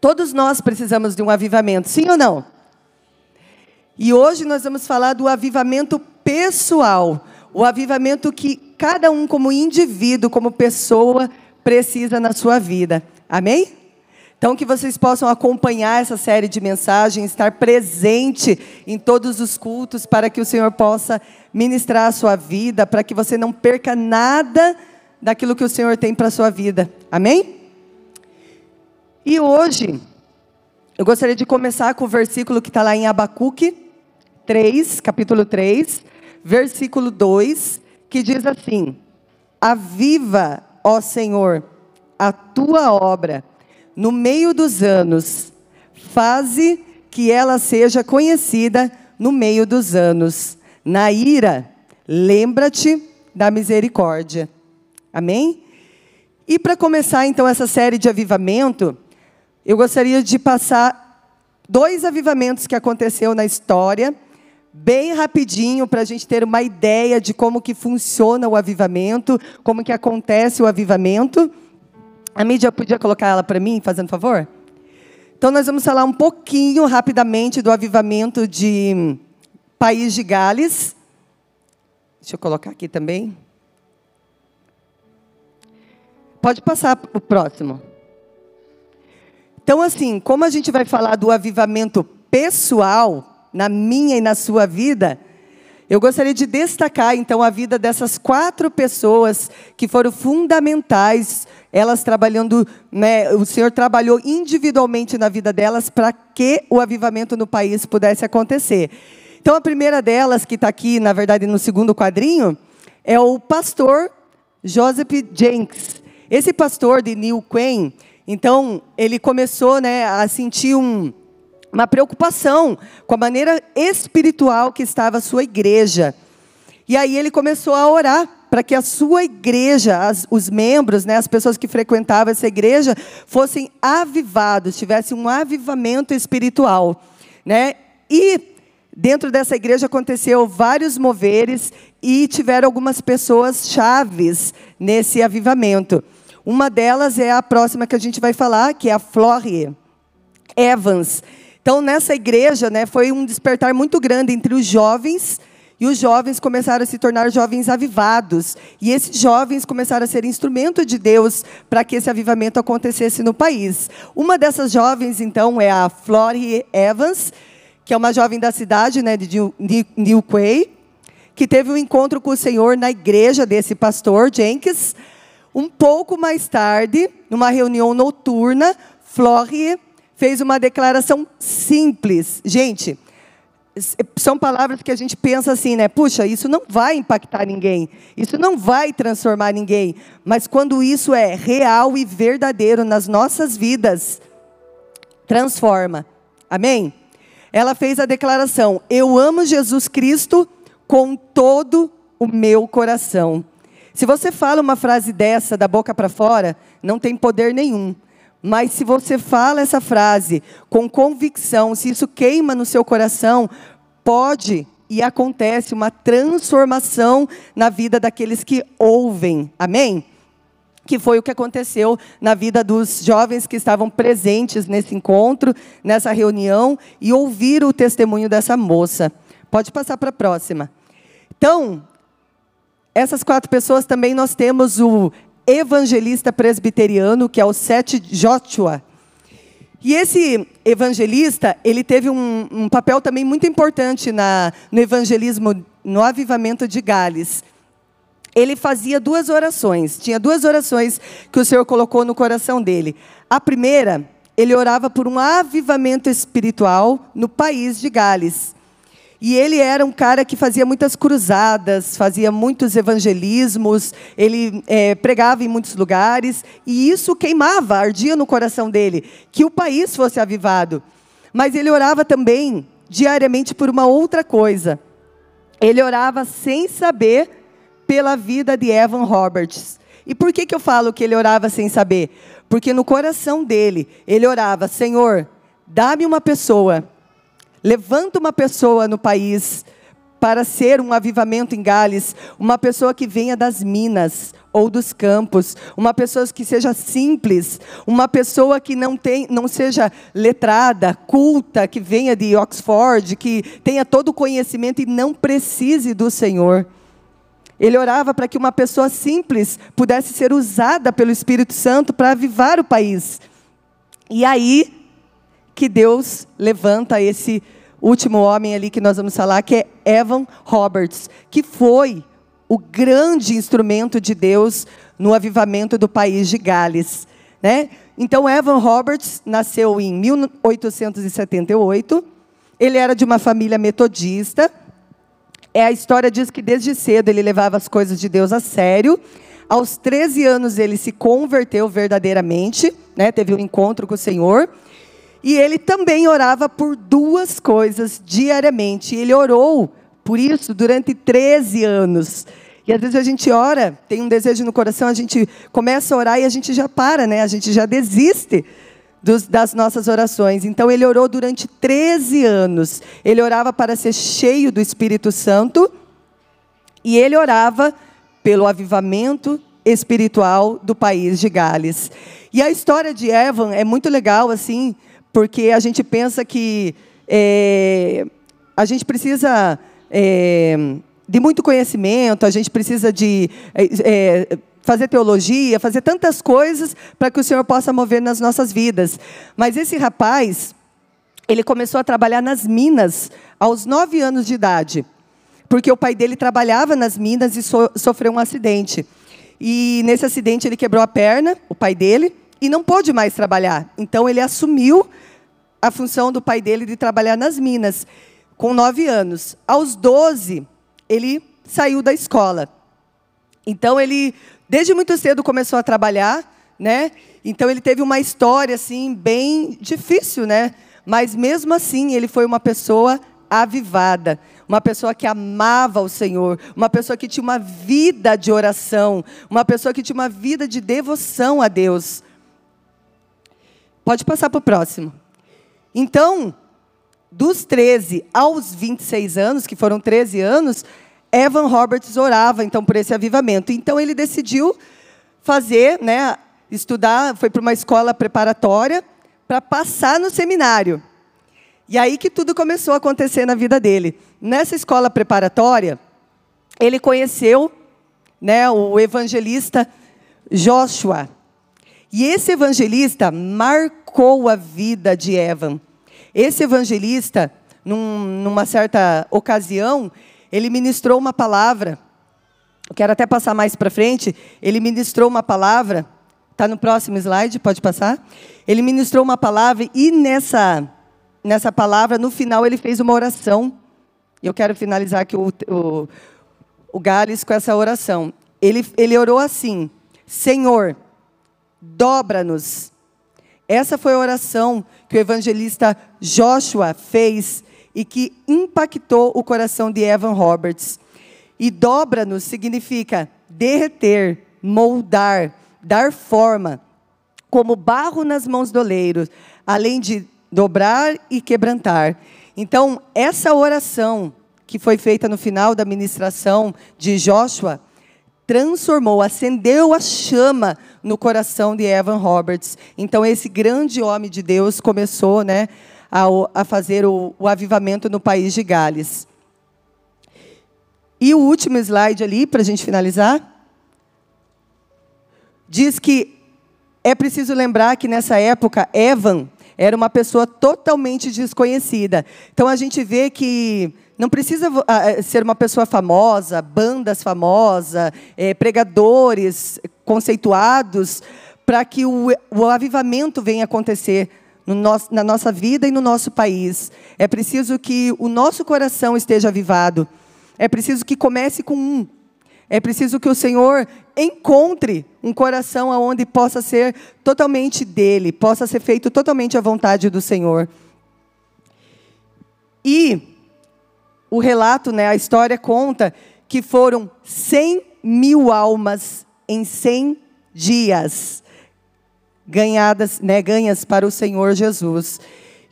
Todos nós precisamos de um avivamento, sim ou não? E hoje nós vamos falar do avivamento pessoal, o avivamento que cada um, como indivíduo, como pessoa, precisa na sua vida. Amém? Então, que vocês possam acompanhar essa série de mensagens, estar presente em todos os cultos, para que o Senhor possa ministrar a sua vida, para que você não perca nada daquilo que o Senhor tem para a sua vida. Amém? E hoje, eu gostaria de começar com o versículo que está lá em Abacuque 3, capítulo 3, versículo 2, que diz assim: Aviva, ó Senhor, a tua obra no meio dos anos, faze que ela seja conhecida no meio dos anos. Na ira, lembra-te da misericórdia. Amém? E para começar então essa série de avivamento, eu gostaria de passar dois avivamentos que aconteceu na história, bem rapidinho para a gente ter uma ideia de como que funciona o avivamento, como que acontece o avivamento. A mídia podia colocar ela para mim, fazendo favor? Então nós vamos falar um pouquinho rapidamente do avivamento de País de Gales. Deixa eu colocar aqui também. Pode passar o próximo. Então, assim, como a gente vai falar do avivamento pessoal, na minha e na sua vida, eu gostaria de destacar, então, a vida dessas quatro pessoas que foram fundamentais, elas trabalhando, né, o Senhor trabalhou individualmente na vida delas para que o avivamento no país pudesse acontecer. Então, a primeira delas, que está aqui, na verdade, no segundo quadrinho, é o pastor Joseph Jenks. Esse pastor de New Queen, então, ele começou né, a sentir um, uma preocupação com a maneira espiritual que estava a sua igreja. E aí ele começou a orar para que a sua igreja, as, os membros, né, as pessoas que frequentavam essa igreja, fossem avivados, tivessem um avivamento espiritual. Né? E dentro dessa igreja aconteceu vários moveres e tiveram algumas pessoas chaves nesse avivamento. Uma delas é a próxima que a gente vai falar, que é a Florie Evans. Então, nessa igreja, né, foi um despertar muito grande entre os jovens, e os jovens começaram a se tornar jovens avivados. E esses jovens começaram a ser instrumento de Deus para que esse avivamento acontecesse no país. Uma dessas jovens, então, é a Florie Evans, que é uma jovem da cidade né, de New Quay, que teve um encontro com o Senhor na igreja desse pastor, Jenkins, um pouco mais tarde, numa reunião noturna, Florie fez uma declaração simples. Gente, são palavras que a gente pensa assim, né? Puxa, isso não vai impactar ninguém, isso não vai transformar ninguém. Mas quando isso é real e verdadeiro nas nossas vidas, transforma. Amém? Ela fez a declaração: Eu amo Jesus Cristo com todo o meu coração. Se você fala uma frase dessa da boca para fora, não tem poder nenhum. Mas se você fala essa frase com convicção, se isso queima no seu coração, pode e acontece uma transformação na vida daqueles que ouvem. Amém? Que foi o que aconteceu na vida dos jovens que estavam presentes nesse encontro, nessa reunião, e ouviram o testemunho dessa moça. Pode passar para a próxima. Então, essas quatro pessoas também nós temos o evangelista presbiteriano, que é o Sete Joshua. E esse evangelista, ele teve um, um papel também muito importante na, no evangelismo, no avivamento de Gales. Ele fazia duas orações, tinha duas orações que o Senhor colocou no coração dele. A primeira, ele orava por um avivamento espiritual no país de Gales. E ele era um cara que fazia muitas cruzadas, fazia muitos evangelismos, ele é, pregava em muitos lugares, e isso queimava, ardia no coração dele, que o país fosse avivado. Mas ele orava também diariamente por uma outra coisa. Ele orava sem saber pela vida de Evan Roberts. E por que, que eu falo que ele orava sem saber? Porque no coração dele, ele orava: Senhor, dá-me uma pessoa Levanta uma pessoa no país para ser um avivamento em Gales, uma pessoa que venha das minas ou dos campos, uma pessoa que seja simples, uma pessoa que não, tem, não seja letrada, culta, que venha de Oxford, que tenha todo o conhecimento e não precise do Senhor. Ele orava para que uma pessoa simples pudesse ser usada pelo Espírito Santo para avivar o país. E aí que Deus levanta esse último homem ali que nós vamos falar, que é Evan Roberts, que foi o grande instrumento de Deus no avivamento do país de Gales. Né? Então, Evan Roberts nasceu em 1878. Ele era de uma família metodista. É, a história diz que desde cedo ele levava as coisas de Deus a sério. Aos 13 anos ele se converteu verdadeiramente, né? teve um encontro com o Senhor. E ele também orava por duas coisas diariamente. Ele orou por isso durante 13 anos. E às vezes a gente ora, tem um desejo no coração, a gente começa a orar e a gente já para, né? A gente já desiste dos, das nossas orações. Então ele orou durante 13 anos. Ele orava para ser cheio do Espírito Santo e ele orava pelo avivamento espiritual do país de Gales. E a história de Evan é muito legal, assim, porque a gente pensa que é, a gente precisa é, de muito conhecimento, a gente precisa de é, é, fazer teologia, fazer tantas coisas para que o Senhor possa mover nas nossas vidas. Mas esse rapaz, ele começou a trabalhar nas minas aos nove anos de idade, porque o pai dele trabalhava nas minas e so, sofreu um acidente. E nesse acidente ele quebrou a perna, o pai dele, e não pôde mais trabalhar. Então ele assumiu a função do pai dele de trabalhar nas minas, com nove anos. Aos doze, ele saiu da escola. Então ele, desde muito cedo, começou a trabalhar, né? Então ele teve uma história assim bem difícil, né? Mas mesmo assim ele foi uma pessoa avivada, uma pessoa que amava o Senhor, uma pessoa que tinha uma vida de oração, uma pessoa que tinha uma vida de devoção a Deus. Pode passar para o próximo. Então, dos 13 aos 26 anos, que foram 13 anos, Evan Roberts orava então por esse avivamento. Então ele decidiu fazer, né, estudar, foi para uma escola preparatória para passar no seminário. E aí que tudo começou a acontecer na vida dele. Nessa escola preparatória, ele conheceu, né, o evangelista Joshua. E esse evangelista marcou a vida de Evan. Esse evangelista, num, numa certa ocasião, ele ministrou uma palavra. Eu quero até passar mais para frente. Ele ministrou uma palavra. Está no próximo slide, pode passar. Ele ministrou uma palavra e nessa, nessa palavra, no final, ele fez uma oração. E eu quero finalizar aqui o, o, o Gales com essa oração. Ele, ele orou assim: Senhor, dobra-nos. Essa foi a oração que o evangelista Joshua fez e que impactou o coração de Evan Roberts. E dobra-nos significa derreter, moldar, dar forma, como barro nas mãos do oleiro, além de dobrar e quebrantar. Então, essa oração que foi feita no final da ministração de Joshua transformou, acendeu a chama no coração de Evan Roberts. Então, esse grande homem de Deus começou né, a, a fazer o, o avivamento no país de Gales. E o último slide ali, para a gente finalizar, diz que é preciso lembrar que nessa época, Evan era uma pessoa totalmente desconhecida. Então a gente vê que não precisa ser uma pessoa famosa, bandas famosas, é, pregadores conceituados, para que o, o, avivamento venha acontecer no nosso, na nossa vida e no nosso país. É preciso que o nosso coração esteja avivado. É preciso que comece com um. É preciso que o Senhor encontre um coração onde possa ser totalmente dele, possa ser feito totalmente à vontade do Senhor. E o relato, né, a história conta que foram 100 mil almas em 100 dias ganhadas, né, ganhas para o Senhor Jesus.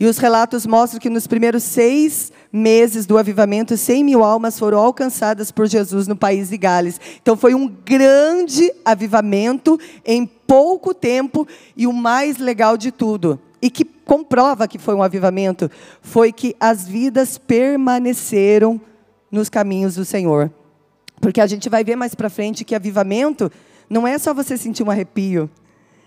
E os relatos mostram que nos primeiros seis meses do avivamento, 100 mil almas foram alcançadas por Jesus no país de Gales. Então foi um grande avivamento em pouco tempo e o mais legal de tudo, e que comprova que foi um avivamento, foi que as vidas permaneceram nos caminhos do Senhor. Porque a gente vai ver mais para frente que avivamento não é só você sentir um arrepio,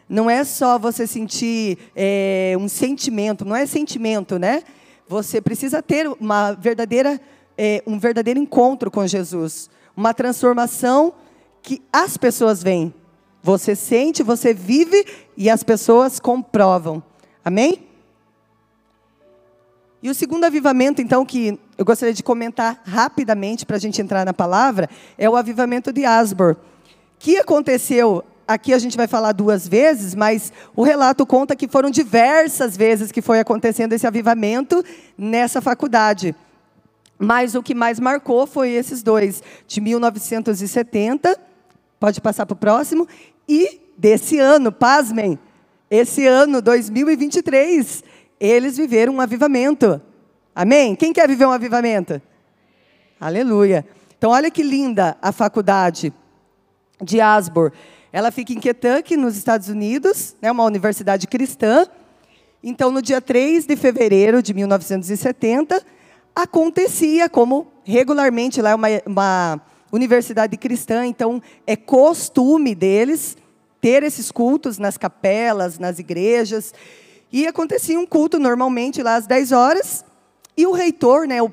não é só você sentir é, um sentimento, não é sentimento, né? Você precisa ter uma verdadeira, é, um verdadeiro encontro com Jesus, uma transformação que as pessoas veem. Você sente, você vive e as pessoas comprovam. Amém? E o segundo avivamento, então, que eu gostaria de comentar rapidamente para a gente entrar na palavra, é o avivamento de Asbor, que aconteceu aqui a gente vai falar duas vezes, mas o relato conta que foram diversas vezes que foi acontecendo esse avivamento nessa faculdade. Mas o que mais marcou foi esses dois, de 1970, pode passar para o próximo, e desse ano, pasmem, esse ano, 2023, eles viveram um avivamento. Amém? Quem quer viver um avivamento? Aleluia. Então, olha que linda a faculdade de Asbor. Ela fica em Kentucky, nos Estados Unidos, né, uma universidade cristã. Então, no dia 3 de fevereiro de 1970, acontecia, como regularmente lá é uma, uma universidade cristã, então é costume deles ter esses cultos nas capelas, nas igrejas. E acontecia um culto normalmente lá às 10 horas, e o reitor, né, o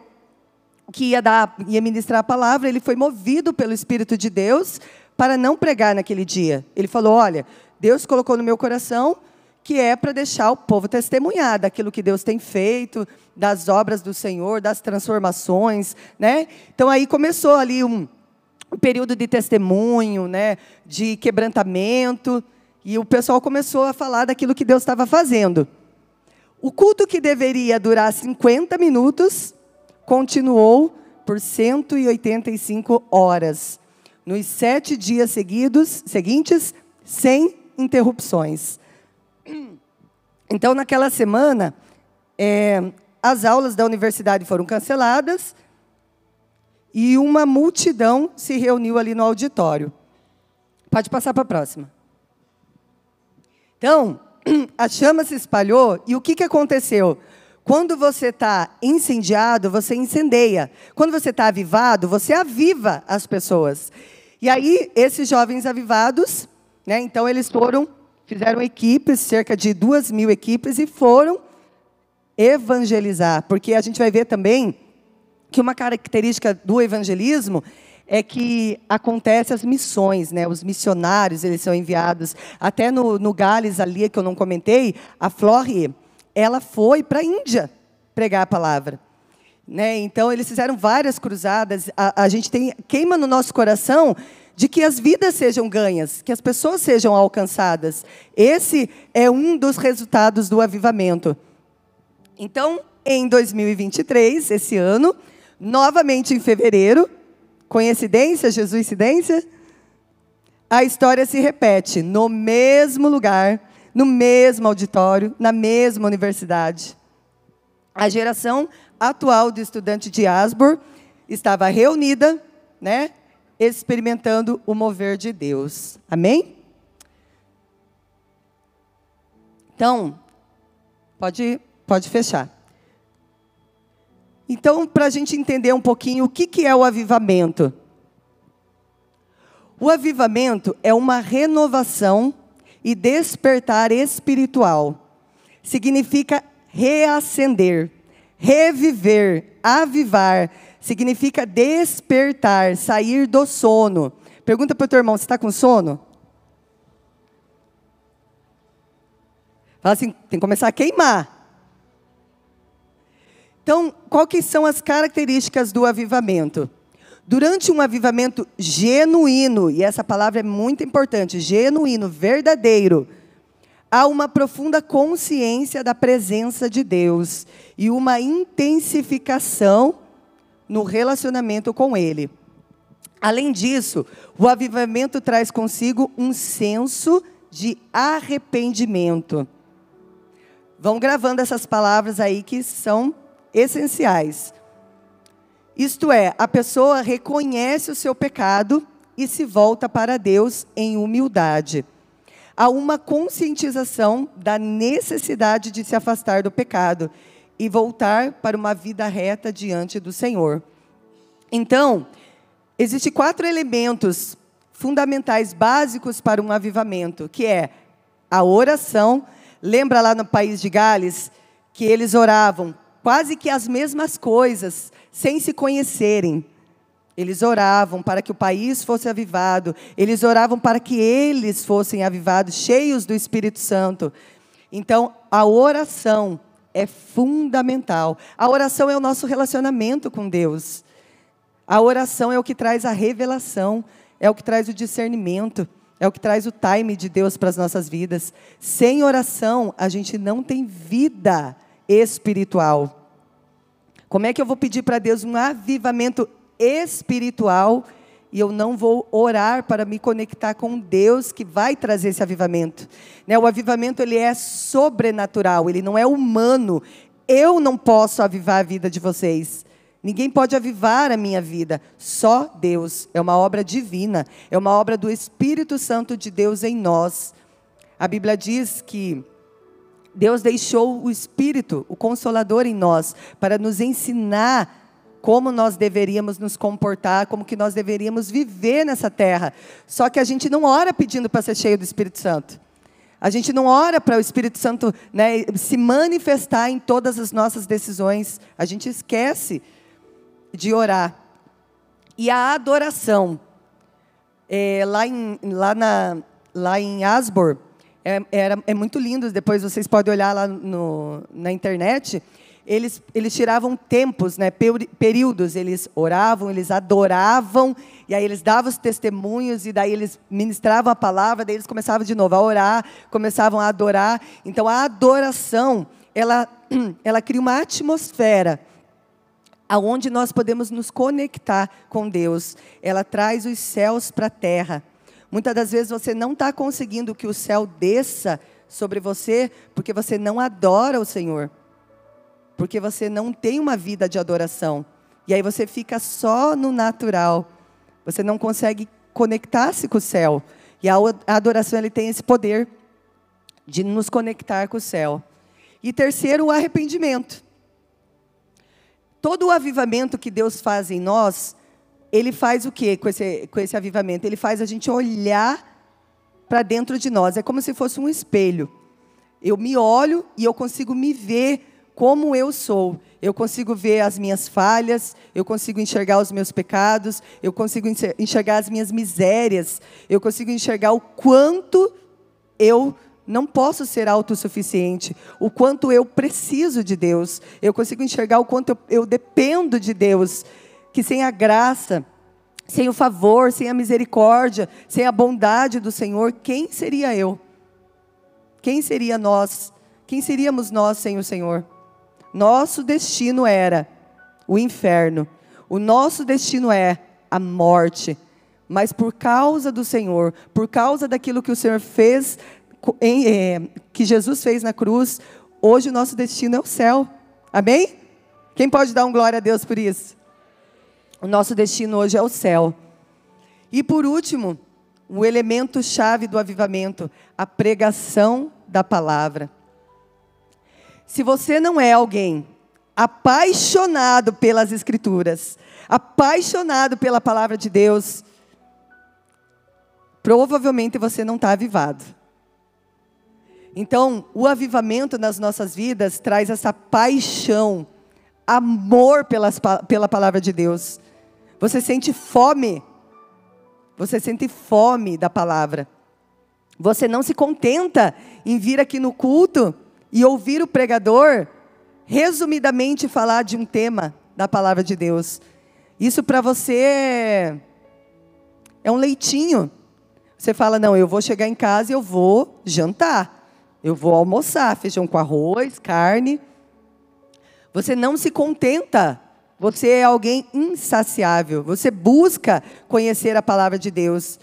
que ia dar, ia ministrar a palavra, ele foi movido pelo Espírito de Deus para não pregar naquele dia. Ele falou: Olha, Deus colocou no meu coração que é para deixar o povo testemunhar daquilo que Deus tem feito, das obras do Senhor, das transformações, né? Então aí começou ali um, um período de testemunho, né, de quebrantamento, e o pessoal começou a falar daquilo que Deus estava fazendo. O culto que deveria durar 50 minutos continuou por 185 horas nos sete dias seguidos, seguintes, sem interrupções. Então, naquela semana, é, as aulas da universidade foram canceladas e uma multidão se reuniu ali no auditório. Pode passar para a próxima. Então, a chama se espalhou e o que, que aconteceu? Quando você está incendiado, você incendeia. Quando você está avivado, você aviva as pessoas. E aí, esses jovens avivados, né, então eles foram, fizeram equipes, cerca de duas mil equipes, e foram evangelizar. Porque a gente vai ver também que uma característica do evangelismo é que acontece as missões, né? Os missionários eles são enviados até no, no Gales ali que eu não comentei, a Flore, ela foi para a Índia pregar a palavra. Né? Então, eles fizeram várias cruzadas. A, a gente tem, queima no nosso coração de que as vidas sejam ganhas, que as pessoas sejam alcançadas. Esse é um dos resultados do avivamento. Então, em 2023, esse ano, novamente em fevereiro, coincidência, Jesuicidência? A história se repete no mesmo lugar, no mesmo auditório, na mesma universidade. A geração atual de estudante de Asbor estava reunida, né, experimentando o mover de Deus. Amém? Então, pode, pode fechar. Então, para a gente entender um pouquinho o que, que é o avivamento. O avivamento é uma renovação e despertar espiritual. Significa reacender Reviver, avivar, significa despertar, sair do sono. Pergunta para o teu irmão, você está com sono? Fala assim, tem que começar a queimar. Então, quais são as características do avivamento? Durante um avivamento genuíno, e essa palavra é muito importante, genuíno, verdadeiro, há uma profunda consciência da presença de Deus e uma intensificação no relacionamento com Ele. Além disso, o avivamento traz consigo um senso de arrependimento. Vão gravando essas palavras aí que são essenciais. Isto é, a pessoa reconhece o seu pecado e se volta para Deus em humildade. Há uma conscientização da necessidade de se afastar do pecado e voltar para uma vida reta diante do Senhor. Então, existem quatro elementos fundamentais básicos para um avivamento, que é a oração. Lembra lá no país de Gales que eles oravam quase que as mesmas coisas, sem se conhecerem. Eles oravam para que o país fosse avivado, eles oravam para que eles fossem avivados, cheios do Espírito Santo. Então, a oração é fundamental. A oração é o nosso relacionamento com Deus. A oração é o que traz a revelação, é o que traz o discernimento, é o que traz o time de Deus para as nossas vidas. Sem oração, a gente não tem vida espiritual. Como é que eu vou pedir para Deus um avivamento espiritual e eu não vou orar para me conectar com Deus que vai trazer esse avivamento? Né? O avivamento ele é sobrenatural, ele não é humano. Eu não posso avivar a vida de vocês. Ninguém pode avivar a minha vida, só Deus. É uma obra divina, é uma obra do Espírito Santo de Deus em nós. A Bíblia diz que Deus deixou o Espírito, o Consolador em nós, para nos ensinar como nós deveríamos nos comportar, como que nós deveríamos viver nessa terra. Só que a gente não ora pedindo para ser cheio do Espírito Santo. A gente não ora para o Espírito Santo né, se manifestar em todas as nossas decisões. A gente esquece de orar. E a adoração. É, lá, em, lá, na, lá em Asbor, é, é muito lindo, depois vocês podem olhar lá no, na internet. Eles, eles tiravam tempos, né, períodos, eles oravam, eles adoravam, e aí eles davam os testemunhos, e daí eles ministravam a palavra, daí eles começavam de novo a orar, começavam a adorar. Então a adoração, ela, ela cria uma atmosfera aonde nós podemos nos conectar com Deus. Ela traz os céus para a terra. Muitas das vezes você não está conseguindo que o céu desça sobre você porque você não adora o Senhor. Porque você não tem uma vida de adoração. E aí você fica só no natural. Você não consegue conectar-se com o céu. E a adoração ele tem esse poder de nos conectar com o céu. E terceiro, o arrependimento. Todo o avivamento que Deus faz em nós ele faz o que com esse, com esse avivamento? Ele faz a gente olhar para dentro de nós. É como se fosse um espelho. Eu me olho e eu consigo me ver como eu sou. Eu consigo ver as minhas falhas, eu consigo enxergar os meus pecados, eu consigo enxergar as minhas misérias, eu consigo enxergar o quanto eu não posso ser autossuficiente, o quanto eu preciso de Deus, eu consigo enxergar o quanto eu, eu dependo de Deus que sem a graça, sem o favor, sem a misericórdia, sem a bondade do Senhor, quem seria eu? Quem seria nós? Quem seríamos nós sem o Senhor? Nosso destino era o inferno. O nosso destino é a morte. Mas por causa do Senhor, por causa daquilo que o Senhor fez, é, que Jesus fez na cruz, hoje o nosso destino é o céu. Amém? Quem pode dar um glória a Deus por isso? O nosso destino hoje é o céu. E por último, o elemento chave do avivamento, a pregação da palavra. Se você não é alguém apaixonado pelas escrituras, apaixonado pela palavra de Deus, provavelmente você não está avivado. Então, o avivamento nas nossas vidas traz essa paixão, amor pelas, pela palavra de Deus. Você sente fome. Você sente fome da palavra. Você não se contenta em vir aqui no culto e ouvir o pregador resumidamente falar de um tema da palavra de Deus. Isso para você é um leitinho. Você fala: "Não, eu vou chegar em casa e eu vou jantar. Eu vou almoçar, feijão com arroz, carne". Você não se contenta você é alguém insaciável. Você busca conhecer a palavra de Deus.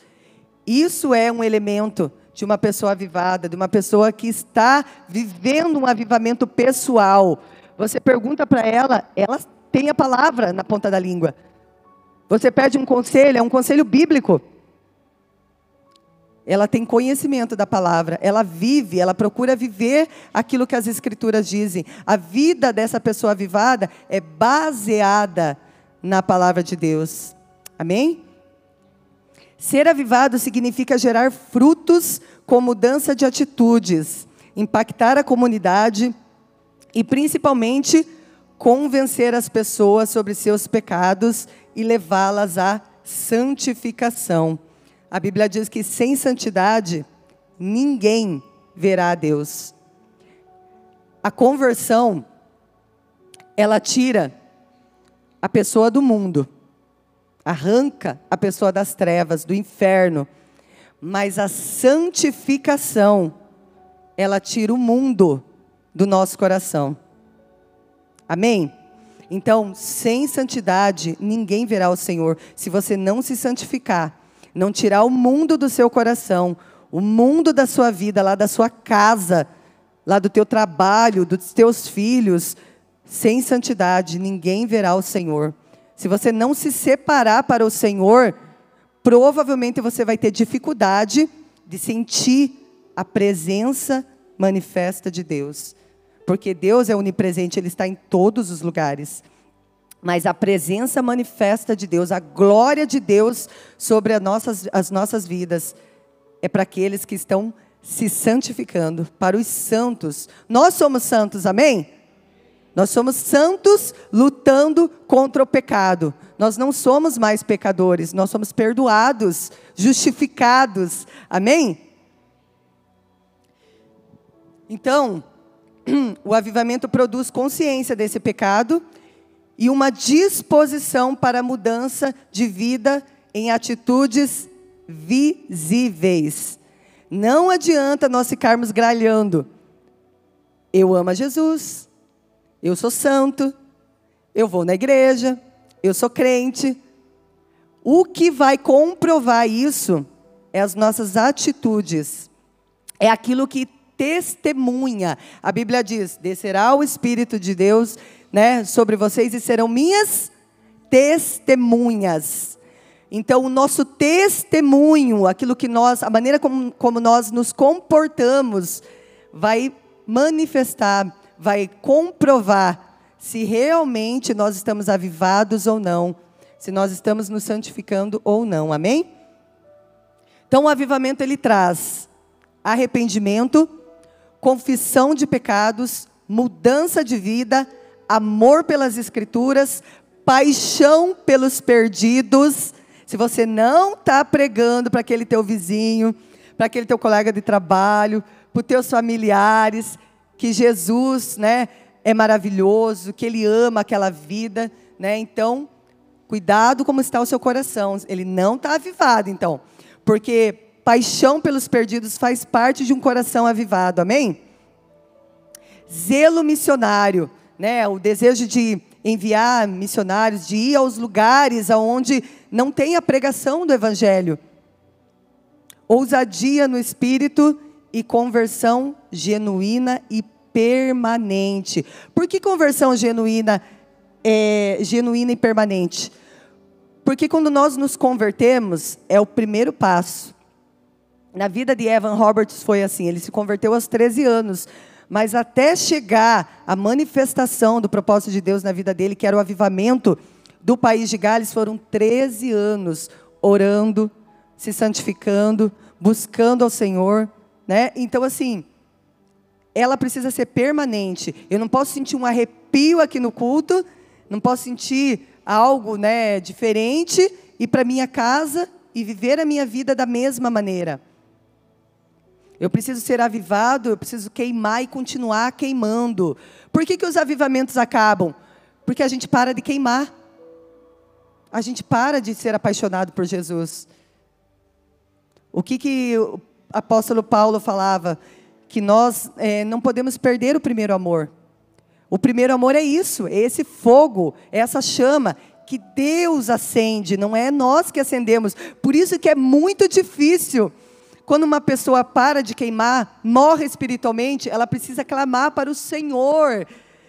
Isso é um elemento de uma pessoa avivada, de uma pessoa que está vivendo um avivamento pessoal. Você pergunta para ela, ela tem a palavra na ponta da língua. Você pede um conselho, é um conselho bíblico. Ela tem conhecimento da palavra, ela vive, ela procura viver aquilo que as escrituras dizem. A vida dessa pessoa avivada é baseada na palavra de Deus. Amém? Ser avivado significa gerar frutos com mudança de atitudes, impactar a comunidade e, principalmente, convencer as pessoas sobre seus pecados e levá-las à santificação. A Bíblia diz que sem santidade ninguém verá a Deus. A conversão ela tira a pessoa do mundo arranca a pessoa das trevas, do inferno. Mas a santificação, ela tira o mundo do nosso coração. Amém? Então, sem santidade, ninguém verá o Senhor. Se você não se santificar, não tirar o mundo do seu coração, o mundo da sua vida, lá da sua casa, lá do teu trabalho, dos teus filhos, sem santidade, ninguém verá o Senhor. Se você não se separar para o Senhor, provavelmente você vai ter dificuldade de sentir a presença manifesta de Deus. Porque Deus é onipresente, Ele está em todos os lugares. Mas a presença manifesta de Deus, a glória de Deus sobre as nossas, as nossas vidas, é para aqueles que estão se santificando, para os santos. Nós somos santos, amém? Nós somos santos lutando contra o pecado. Nós não somos mais pecadores, nós somos perdoados, justificados. Amém? Então, o avivamento produz consciência desse pecado e uma disposição para mudança de vida em atitudes visíveis. Não adianta nós ficarmos gralhando. Eu amo a Jesus, eu sou santo, eu vou na igreja, eu sou crente. O que vai comprovar isso é as nossas atitudes. É aquilo que testemunha. A Bíblia diz: descerá o Espírito de Deus né, sobre vocês e serão minhas testemunhas. Então, o nosso testemunho, aquilo que nós, a maneira como, como nós nos comportamos, vai manifestar vai comprovar se realmente nós estamos avivados ou não, se nós estamos nos santificando ou não. Amém? Então o avivamento ele traz arrependimento, confissão de pecados, mudança de vida, amor pelas escrituras, paixão pelos perdidos. Se você não está pregando para aquele teu vizinho, para aquele teu colega de trabalho, para os teus familiares, que Jesus, né, é maravilhoso, que ele ama aquela vida, né? Então, cuidado como está o seu coração. Ele não está avivado, então, porque paixão pelos perdidos faz parte de um coração avivado. Amém? Zelo missionário, né? O desejo de enviar missionários, de ir aos lugares aonde não tem a pregação do evangelho. Ousadia no espírito e conversão genuína e permanente. Por que conversão genuína é genuína e permanente? Porque quando nós nos convertemos, é o primeiro passo. Na vida de Evan Roberts foi assim, ele se converteu aos 13 anos, mas até chegar à manifestação do propósito de Deus na vida dele, que era o avivamento do país de Gales, foram 13 anos orando, se santificando, buscando ao Senhor, né? Então, assim, ela precisa ser permanente. Eu não posso sentir um arrepio aqui no culto, não posso sentir algo né, diferente, ir para minha casa e viver a minha vida da mesma maneira. Eu preciso ser avivado, eu preciso queimar e continuar queimando. Por que, que os avivamentos acabam? Porque a gente para de queimar. A gente para de ser apaixonado por Jesus. O que, que apóstolo Paulo falava que nós é, não podemos perder o primeiro amor. O primeiro amor é isso, é esse fogo, é essa chama que Deus acende, não é nós que acendemos. Por isso que é muito difícil quando uma pessoa para de queimar, morre espiritualmente, ela precisa clamar para o Senhor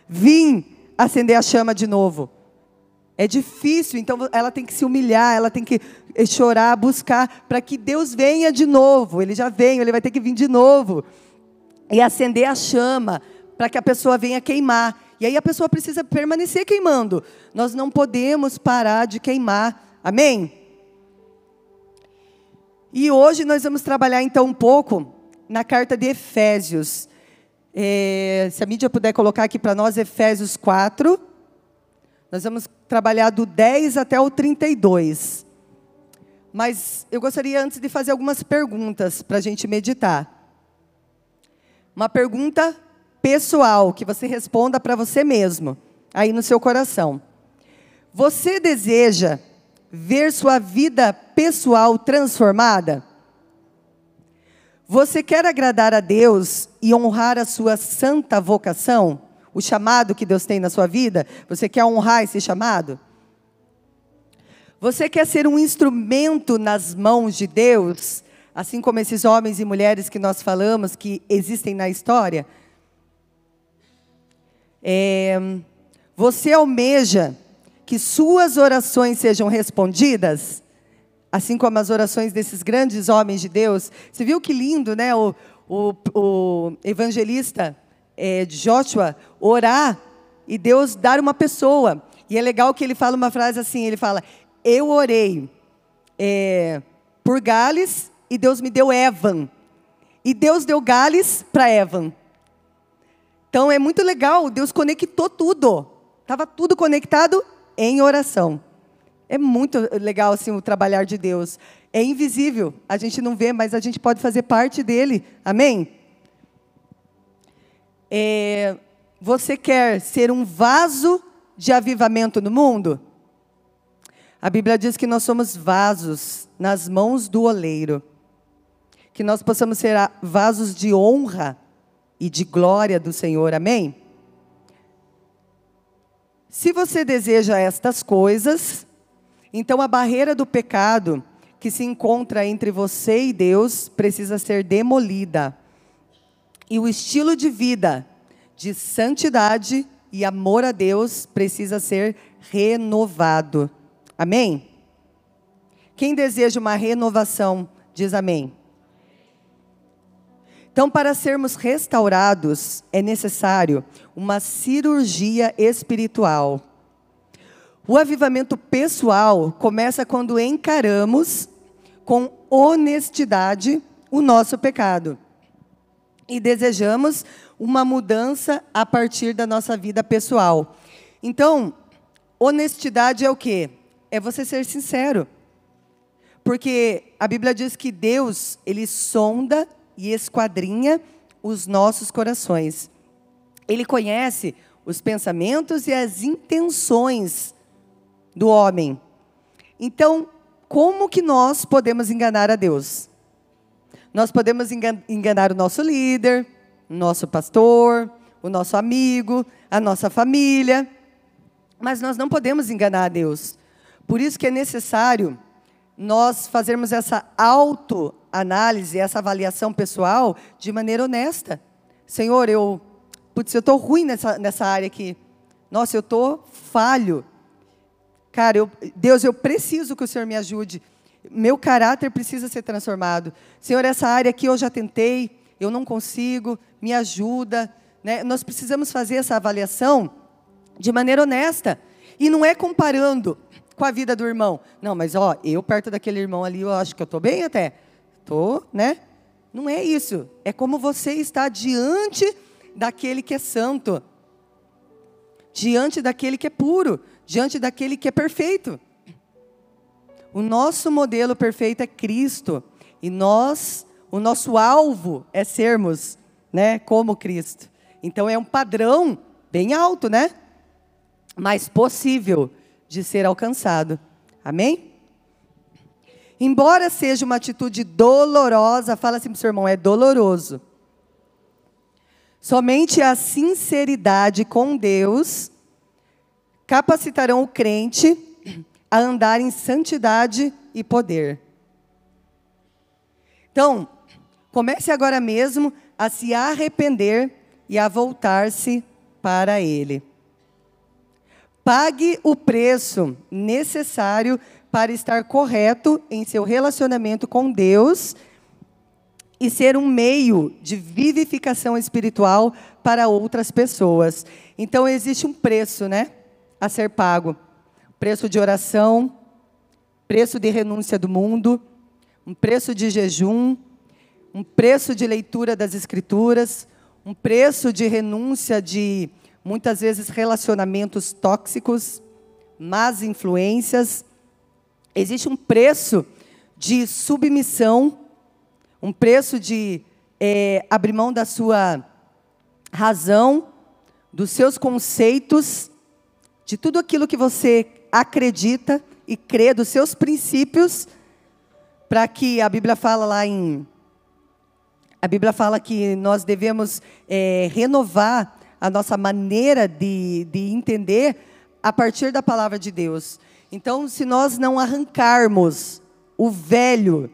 vir acender a chama de novo. É difícil, então ela tem que se humilhar, ela tem que eh, chorar, buscar, para que Deus venha de novo. Ele já veio, ele vai ter que vir de novo. E acender a chama, para que a pessoa venha queimar. E aí a pessoa precisa permanecer queimando. Nós não podemos parar de queimar. Amém? E hoje nós vamos trabalhar então um pouco na carta de Efésios. É, se a mídia puder colocar aqui para nós, Efésios 4. Nós vamos trabalhar do 10 até o 32. Mas eu gostaria antes de fazer algumas perguntas para a gente meditar. Uma pergunta pessoal, que você responda para você mesmo, aí no seu coração. Você deseja ver sua vida pessoal transformada? Você quer agradar a Deus e honrar a sua santa vocação? o chamado que Deus tem na sua vida? Você quer honrar esse chamado? Você quer ser um instrumento nas mãos de Deus, assim como esses homens e mulheres que nós falamos que existem na história? É, você almeja que suas orações sejam respondidas, assim como as orações desses grandes homens de Deus? Você viu que lindo, né? O, o, o evangelista é, Joshua orar e Deus dar uma pessoa. E é legal que ele fala uma frase assim: ele fala, Eu orei é, por Gales e Deus me deu Evan. E Deus deu Gales para Evan. Então é muito legal, Deus conectou tudo. Estava tudo conectado em oração. É muito legal assim o trabalhar de Deus. É invisível, a gente não vê, mas a gente pode fazer parte dele. Amém? É, você quer ser um vaso de avivamento no mundo? A Bíblia diz que nós somos vasos nas mãos do oleiro. Que nós possamos ser vasos de honra e de glória do Senhor. Amém? Se você deseja estas coisas, então a barreira do pecado que se encontra entre você e Deus precisa ser demolida e o estilo de vida de santidade e amor a Deus precisa ser renovado. Amém? Quem deseja uma renovação, diz amém. Então, para sermos restaurados, é necessário uma cirurgia espiritual. O avivamento pessoal começa quando encaramos com honestidade o nosso pecado e desejamos uma mudança a partir da nossa vida pessoal. Então, honestidade é o quê? É você ser sincero. Porque a Bíblia diz que Deus, ele sonda e esquadrinha os nossos corações. Ele conhece os pensamentos e as intenções do homem. Então, como que nós podemos enganar a Deus? Nós podemos enganar o nosso líder, o nosso pastor, o nosso amigo, a nossa família, mas nós não podemos enganar a Deus. Por isso que é necessário nós fazermos essa autoanálise, essa avaliação pessoal de maneira honesta. Senhor, eu, putz, eu estou ruim nessa, nessa área aqui. Nossa, eu estou falho. Cara, eu, Deus, eu preciso que o Senhor me ajude meu caráter precisa ser transformado. Senhor, essa área aqui eu já tentei, eu não consigo, me ajuda. Né? Nós precisamos fazer essa avaliação de maneira honesta. E não é comparando com a vida do irmão. Não, mas ó, eu perto daquele irmão ali, eu acho que eu estou bem até. Estou, né? Não é isso. É como você está diante daquele que é santo. Diante daquele que é puro. Diante daquele que é perfeito. O nosso modelo perfeito é Cristo. E nós, o nosso alvo é sermos, né, como Cristo. Então é um padrão bem alto, né? Mas possível de ser alcançado. Amém? Embora seja uma atitude dolorosa, fala assim para o seu irmão, é doloroso. Somente a sinceridade com Deus capacitarão o crente a andar em santidade e poder. Então, Comece agora mesmo a se arrepender e a voltar-se para Ele. Pague o preço necessário para estar correto em seu relacionamento com Deus e ser um meio de vivificação espiritual para outras pessoas. Então existe um preço, né, a ser pago. Preço de oração, preço de renúncia do mundo, um preço de jejum, um preço de leitura das escrituras, um preço de renúncia de muitas vezes relacionamentos tóxicos, más influências. Existe um preço de submissão, um preço de é, abrir mão da sua razão, dos seus conceitos, de tudo aquilo que você acredita e crê, dos seus princípios, para que a Bíblia fala lá em a Bíblia fala que nós devemos é, renovar a nossa maneira de, de entender a partir da palavra de Deus. Então, se nós não arrancarmos o velho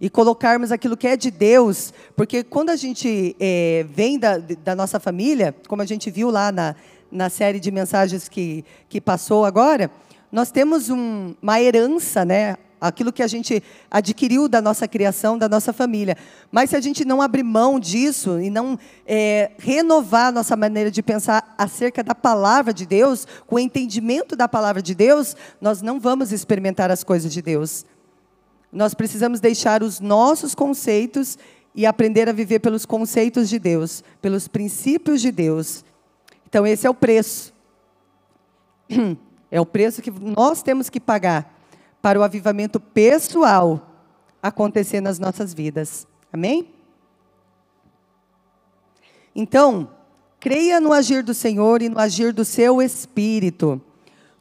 e colocarmos aquilo que é de Deus, porque quando a gente é, vem da, da nossa família, como a gente viu lá na, na série de mensagens que, que passou agora, nós temos um, uma herança, né? Aquilo que a gente adquiriu da nossa criação, da nossa família. Mas se a gente não abrir mão disso e não é, renovar a nossa maneira de pensar acerca da palavra de Deus, com o entendimento da palavra de Deus, nós não vamos experimentar as coisas de Deus. Nós precisamos deixar os nossos conceitos e aprender a viver pelos conceitos de Deus, pelos princípios de Deus. Então, esse é o preço. É o preço que nós temos que pagar para o avivamento pessoal acontecer nas nossas vidas. Amém? Então, creia no agir do Senhor e no agir do seu espírito.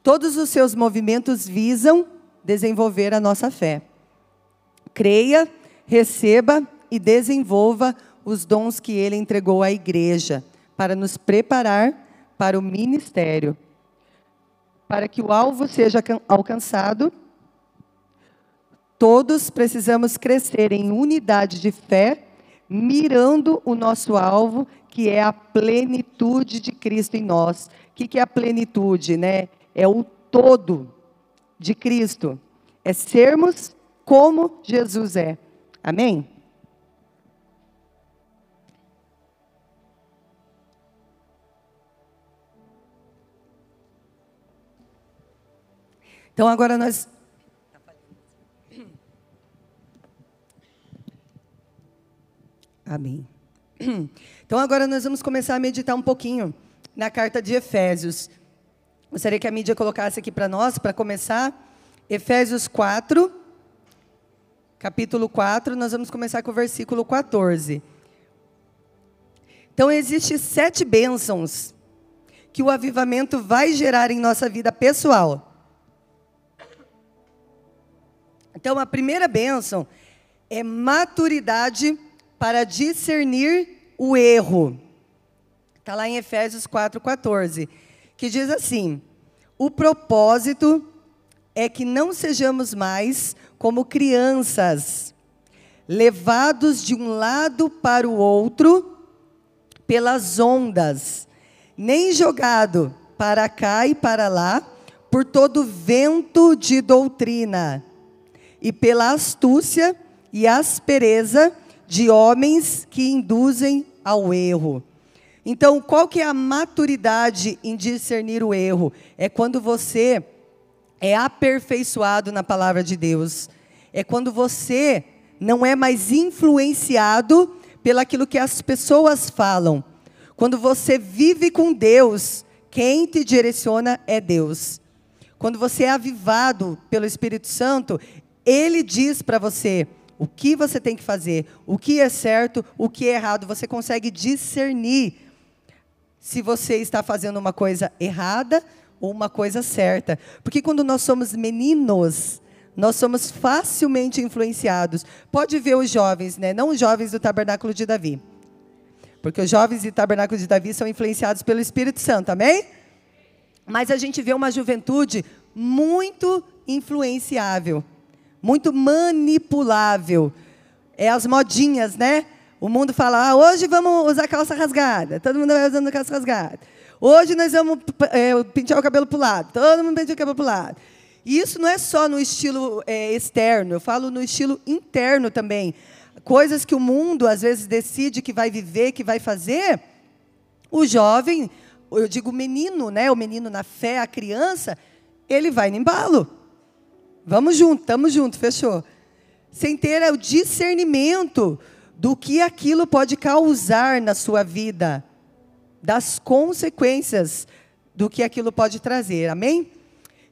Todos os seus movimentos visam desenvolver a nossa fé. Creia, receba e desenvolva os dons que ele entregou à igreja para nos preparar para o ministério, para que o alvo seja alcançado Todos precisamos crescer em unidade de fé, mirando o nosso alvo, que é a plenitude de Cristo em nós. O que é a plenitude? Né? É o todo de Cristo. É sermos como Jesus é. Amém? Então agora nós Amém. Então agora nós vamos começar a meditar um pouquinho na carta de Efésios. Gostaria que a mídia colocasse aqui para nós, para começar, Efésios 4, capítulo 4, nós vamos começar com o versículo 14. Então, existem sete bênçãos que o avivamento vai gerar em nossa vida pessoal. Então, a primeira bênção é maturidade para discernir o erro. Está lá em Efésios 4,14, que diz assim: O propósito é que não sejamos mais como crianças, levados de um lado para o outro pelas ondas, nem jogado para cá e para lá por todo vento de doutrina, e pela astúcia e aspereza de homens que induzem ao erro. Então, qual que é a maturidade em discernir o erro? É quando você é aperfeiçoado na palavra de Deus. É quando você não é mais influenciado pelaquilo que as pessoas falam. Quando você vive com Deus, quem te direciona é Deus. Quando você é avivado pelo Espírito Santo, ele diz para você: o que você tem que fazer, o que é certo, o que é errado. Você consegue discernir se você está fazendo uma coisa errada ou uma coisa certa. Porque quando nós somos meninos, nós somos facilmente influenciados. Pode ver os jovens, né? não os jovens do tabernáculo de Davi. Porque os jovens do tabernáculo de Davi são influenciados pelo Espírito Santo, amém? Mas a gente vê uma juventude muito influenciável muito manipulável. É as modinhas, né? O mundo fala, ah, hoje vamos usar calça rasgada. Todo mundo vai usando calça rasgada. Hoje nós vamos é, pentear o cabelo para o lado. Todo mundo penteia o cabelo para o lado. E isso não é só no estilo é, externo, eu falo no estilo interno também. Coisas que o mundo, às vezes, decide que vai viver, que vai fazer, o jovem, eu digo menino, né? o menino na fé, a criança, ele vai no embalo. Vamos junto, estamos juntos, fechou. Sem ter o discernimento do que aquilo pode causar na sua vida, das consequências do que aquilo pode trazer. Amém?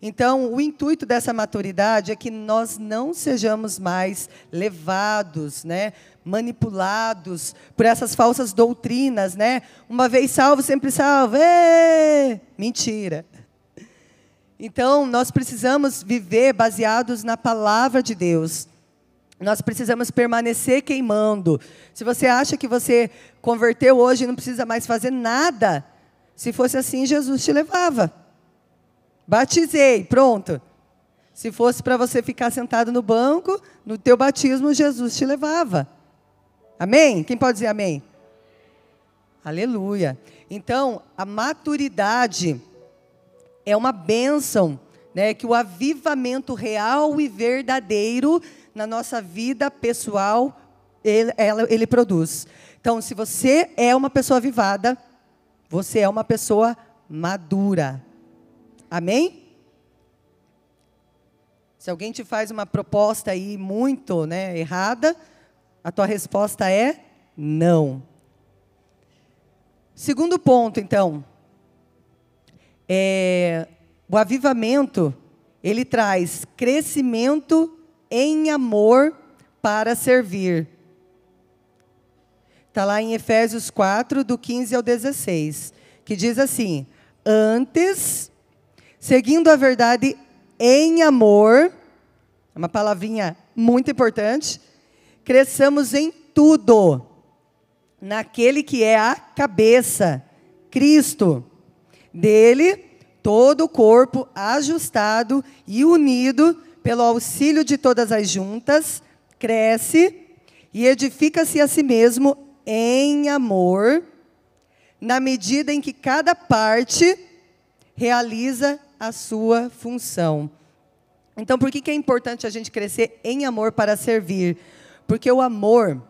Então, o intuito dessa maturidade é que nós não sejamos mais levados, né, manipulados por essas falsas doutrinas, né? Uma vez salvo, sempre salvo. Ê! Mentira. Então, nós precisamos viver baseados na palavra de Deus. Nós precisamos permanecer queimando. Se você acha que você converteu hoje e não precisa mais fazer nada, se fosse assim, Jesus te levava. Batizei, pronto. Se fosse para você ficar sentado no banco, no teu batismo Jesus te levava. Amém? Quem pode dizer amém? Aleluia. Então, a maturidade é uma bênção, né, que o avivamento real e verdadeiro na nossa vida pessoal ele, ele produz. Então, se você é uma pessoa avivada, você é uma pessoa madura. Amém? Se alguém te faz uma proposta aí muito né, errada, a tua resposta é não. Segundo ponto, então, é, o avivamento ele traz crescimento em amor para servir. Está lá em Efésios 4, do 15 ao 16, que diz assim: Antes seguindo a verdade em amor, é uma palavrinha muito importante, cresçamos em tudo, naquele que é a cabeça, Cristo. Dele, todo o corpo ajustado e unido pelo auxílio de todas as juntas, cresce e edifica-se a si mesmo em amor, na medida em que cada parte realiza a sua função. Então, por que, que é importante a gente crescer em amor para servir? Porque o amor,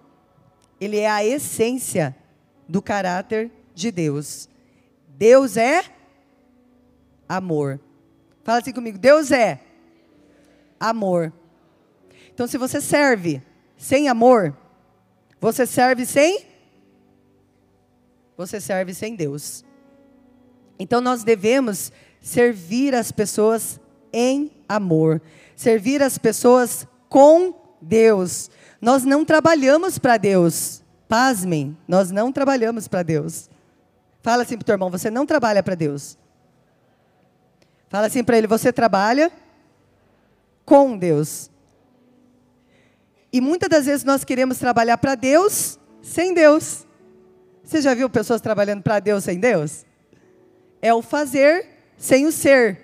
ele é a essência do caráter de Deus. Deus é amor. Fala assim comigo, Deus é amor. Então, se você serve sem amor, você serve sem você serve sem Deus. Então nós devemos servir as pessoas em amor, servir as pessoas com Deus. Nós não trabalhamos para Deus. Pasmem, nós não trabalhamos para Deus. Fala assim para o teu irmão, você não trabalha para Deus. Fala assim para ele, você trabalha com Deus. E muitas das vezes nós queremos trabalhar para Deus sem Deus. Você já viu pessoas trabalhando para Deus sem Deus? É o fazer sem o ser.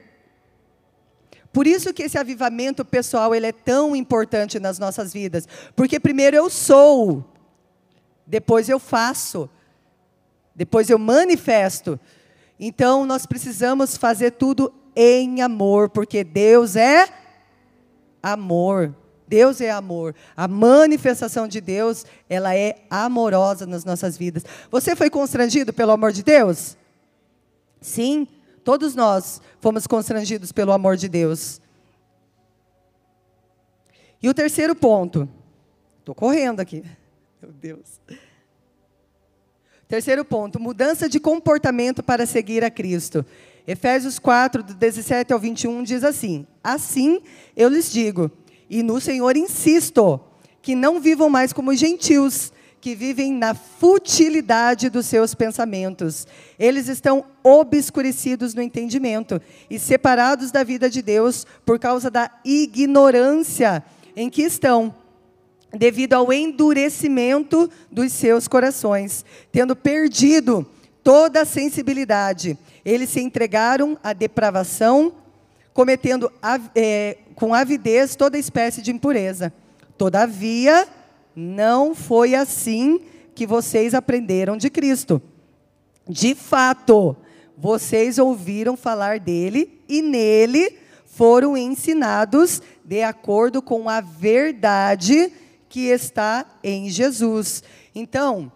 Por isso que esse avivamento pessoal ele é tão importante nas nossas vidas, porque primeiro eu sou, depois eu faço, depois eu manifesto. Então nós precisamos fazer tudo em amor, porque Deus é amor. Deus é amor. A manifestação de Deus, ela é amorosa nas nossas vidas. Você foi constrangido pelo amor de Deus? Sim, todos nós fomos constrangidos pelo amor de Deus. E o terceiro ponto, estou correndo aqui, meu Deus. Terceiro ponto, mudança de comportamento para seguir a Cristo. Efésios 4, do 17 ao 21, diz assim: Assim eu lhes digo, e no Senhor insisto, que não vivam mais como gentios, que vivem na futilidade dos seus pensamentos. Eles estão obscurecidos no entendimento e separados da vida de Deus por causa da ignorância em que estão, devido ao endurecimento dos seus corações, tendo perdido toda a sensibilidade. Eles se entregaram à depravação, cometendo é, com avidez toda espécie de impureza. Todavia, não foi assim que vocês aprenderam de Cristo. De fato, vocês ouviram falar dele e nele foram ensinados de acordo com a verdade que está em Jesus. Então,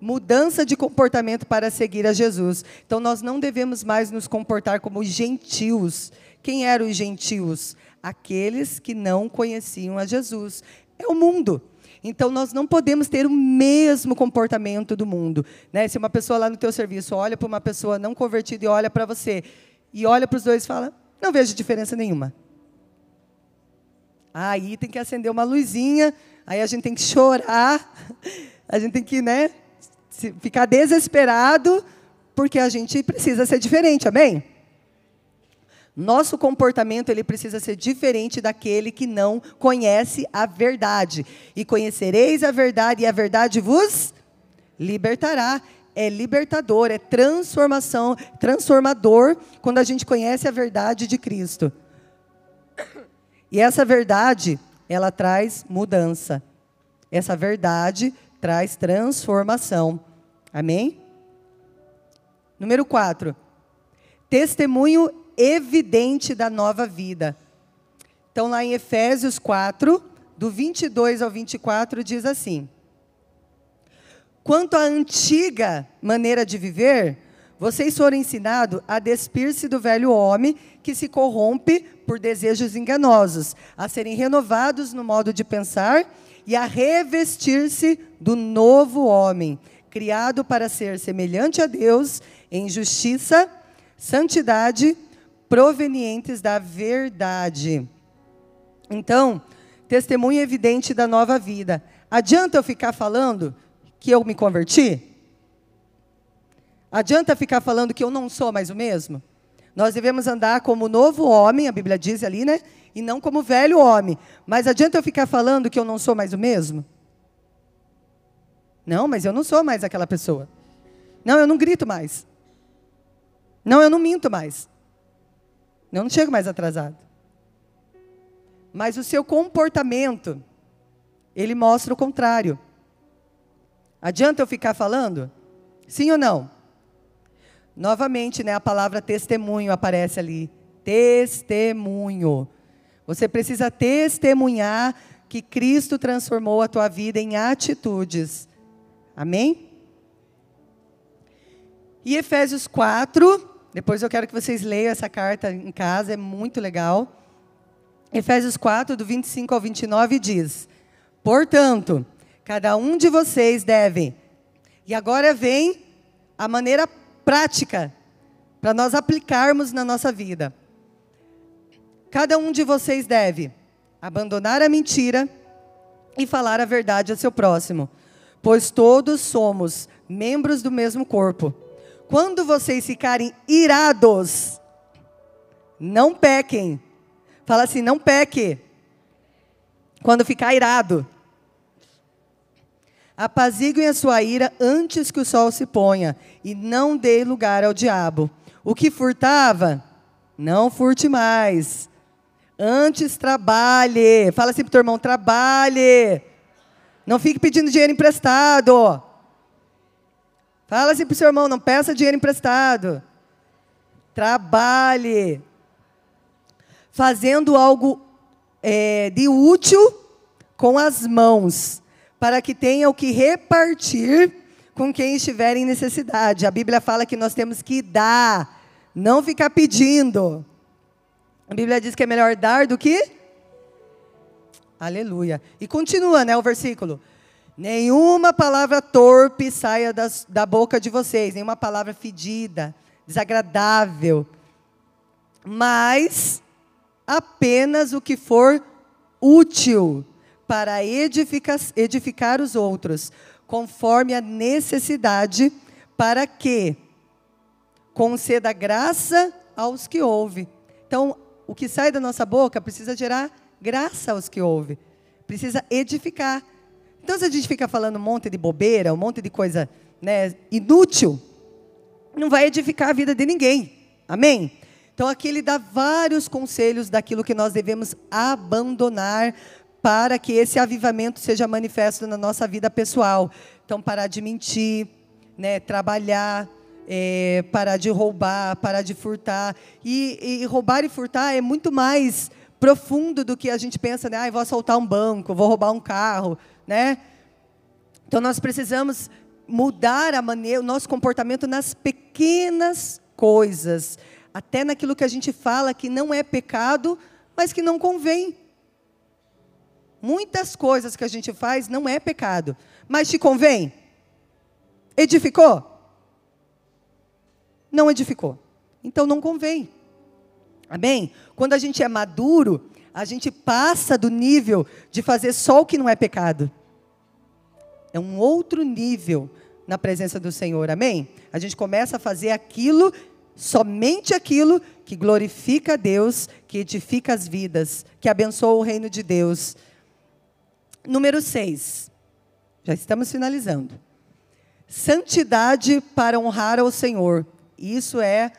mudança de comportamento para seguir a Jesus. Então, nós não devemos mais nos comportar como gentios. Quem eram os gentios? Aqueles que não conheciam a Jesus. É o mundo. Então, nós não podemos ter o mesmo comportamento do mundo. Né? Se uma pessoa lá no teu serviço olha para uma pessoa não convertida e olha para você, e olha para os dois e fala, não vejo diferença nenhuma. Aí tem que acender uma luzinha, aí a gente tem que chorar, a gente tem que né, ficar desesperado, porque a gente precisa ser diferente, amém? Nosso comportamento ele precisa ser diferente daquele que não conhece a verdade. E conhecereis a verdade e a verdade vos libertará. É libertador, é transformação, transformador quando a gente conhece a verdade de Cristo. E essa verdade, ela traz mudança. Essa verdade traz transformação. Amém? Número 4. Testemunho evidente da nova vida. Então, lá em Efésios 4, do 22 ao 24, diz assim: Quanto à antiga maneira de viver, vocês foram ensinados a despir-se do velho homem que se corrompe por desejos enganosos, a serem renovados no modo de pensar e a revestir-se do novo homem, criado para ser semelhante a Deus em justiça, santidade provenientes da verdade. Então, testemunho evidente da nova vida. Adianta eu ficar falando que eu me converti? Adianta ficar falando que eu não sou mais o mesmo? Nós devemos andar como novo homem, a Bíblia diz ali, né? E não como velho homem. Mas adianta eu ficar falando que eu não sou mais o mesmo? Não, mas eu não sou mais aquela pessoa. Não, eu não grito mais. Não, eu não minto mais. Eu não chego mais atrasado. Mas o seu comportamento, ele mostra o contrário. Adianta eu ficar falando? Sim ou não? Novamente, né, a palavra testemunho aparece ali. Testemunho. Você precisa testemunhar que Cristo transformou a tua vida em atitudes. Amém? E Efésios 4, depois eu quero que vocês leiam essa carta em casa, é muito legal. Efésios 4, do 25 ao 29 diz: Portanto, cada um de vocês deve. E agora vem a maneira prática para nós aplicarmos na nossa vida. Cada um de vocês deve abandonar a mentira e falar a verdade ao seu próximo, pois todos somos membros do mesmo corpo. Quando vocês ficarem irados, não pequem. Fala assim, não peque. Quando ficar irado. Apaziguem a sua ira antes que o sol se ponha, e não dê lugar ao diabo. O que furtava, não furte mais. Antes trabalhe. Fala assim para o teu irmão: trabalhe. Não fique pedindo dinheiro emprestado. Fala assim para o seu irmão, não peça dinheiro emprestado. Trabalhe. Fazendo algo é, de útil com as mãos, para que tenha o que repartir com quem estiver em necessidade. A Bíblia fala que nós temos que dar, não ficar pedindo. A Bíblia diz que é melhor dar do que. Aleluia. E continua, né, o versículo. Nenhuma palavra torpe saia das, da boca de vocês, nenhuma palavra fedida, desagradável, mas apenas o que for útil para edificar, edificar os outros, conforme a necessidade, para que conceda graça aos que ouvem. Então, o que sai da nossa boca precisa gerar graça aos que ouvem, precisa edificar. Então, se a gente fica falando um monte de bobeira, um monte de coisa né, inútil, não vai edificar a vida de ninguém. Amém? Então, aqui ele dá vários conselhos daquilo que nós devemos abandonar para que esse avivamento seja manifesto na nossa vida pessoal. Então, parar de mentir, né, trabalhar, é, parar de roubar, parar de furtar. E, e, roubar e furtar é muito mais profundo do que a gente pensa, né? Ah, vou assaltar um banco, vou roubar um carro, né? Então nós precisamos mudar a maneira, o nosso comportamento nas pequenas coisas, até naquilo que a gente fala que não é pecado, mas que não convém. Muitas coisas que a gente faz não é pecado, mas te convém? Edificou? Não edificou. Então não convém. Amém? Quando a gente é maduro, a gente passa do nível de fazer só o que não é pecado. É um outro nível na presença do Senhor. Amém? A gente começa a fazer aquilo, somente aquilo que glorifica a Deus, que edifica as vidas, que abençoa o reino de Deus. Número 6. Já estamos finalizando. Santidade para honrar ao Senhor. Isso é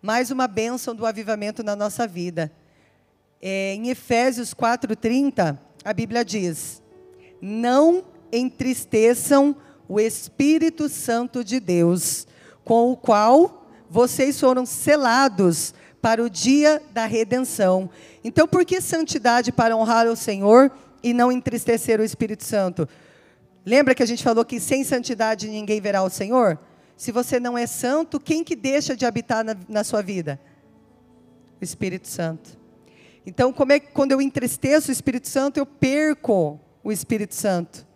mais uma bênção do avivamento na nossa vida. É, em Efésios 4,30, a Bíblia diz: Não entristeçam o Espírito Santo de Deus, com o qual vocês foram selados para o dia da redenção. Então, por que santidade para honrar o Senhor e não entristecer o Espírito Santo? Lembra que a gente falou que sem santidade ninguém verá o Senhor? Se você não é santo, quem que deixa de habitar na, na sua vida? O Espírito Santo. Então, como é que quando eu entristeço o Espírito Santo, eu perco o Espírito Santo?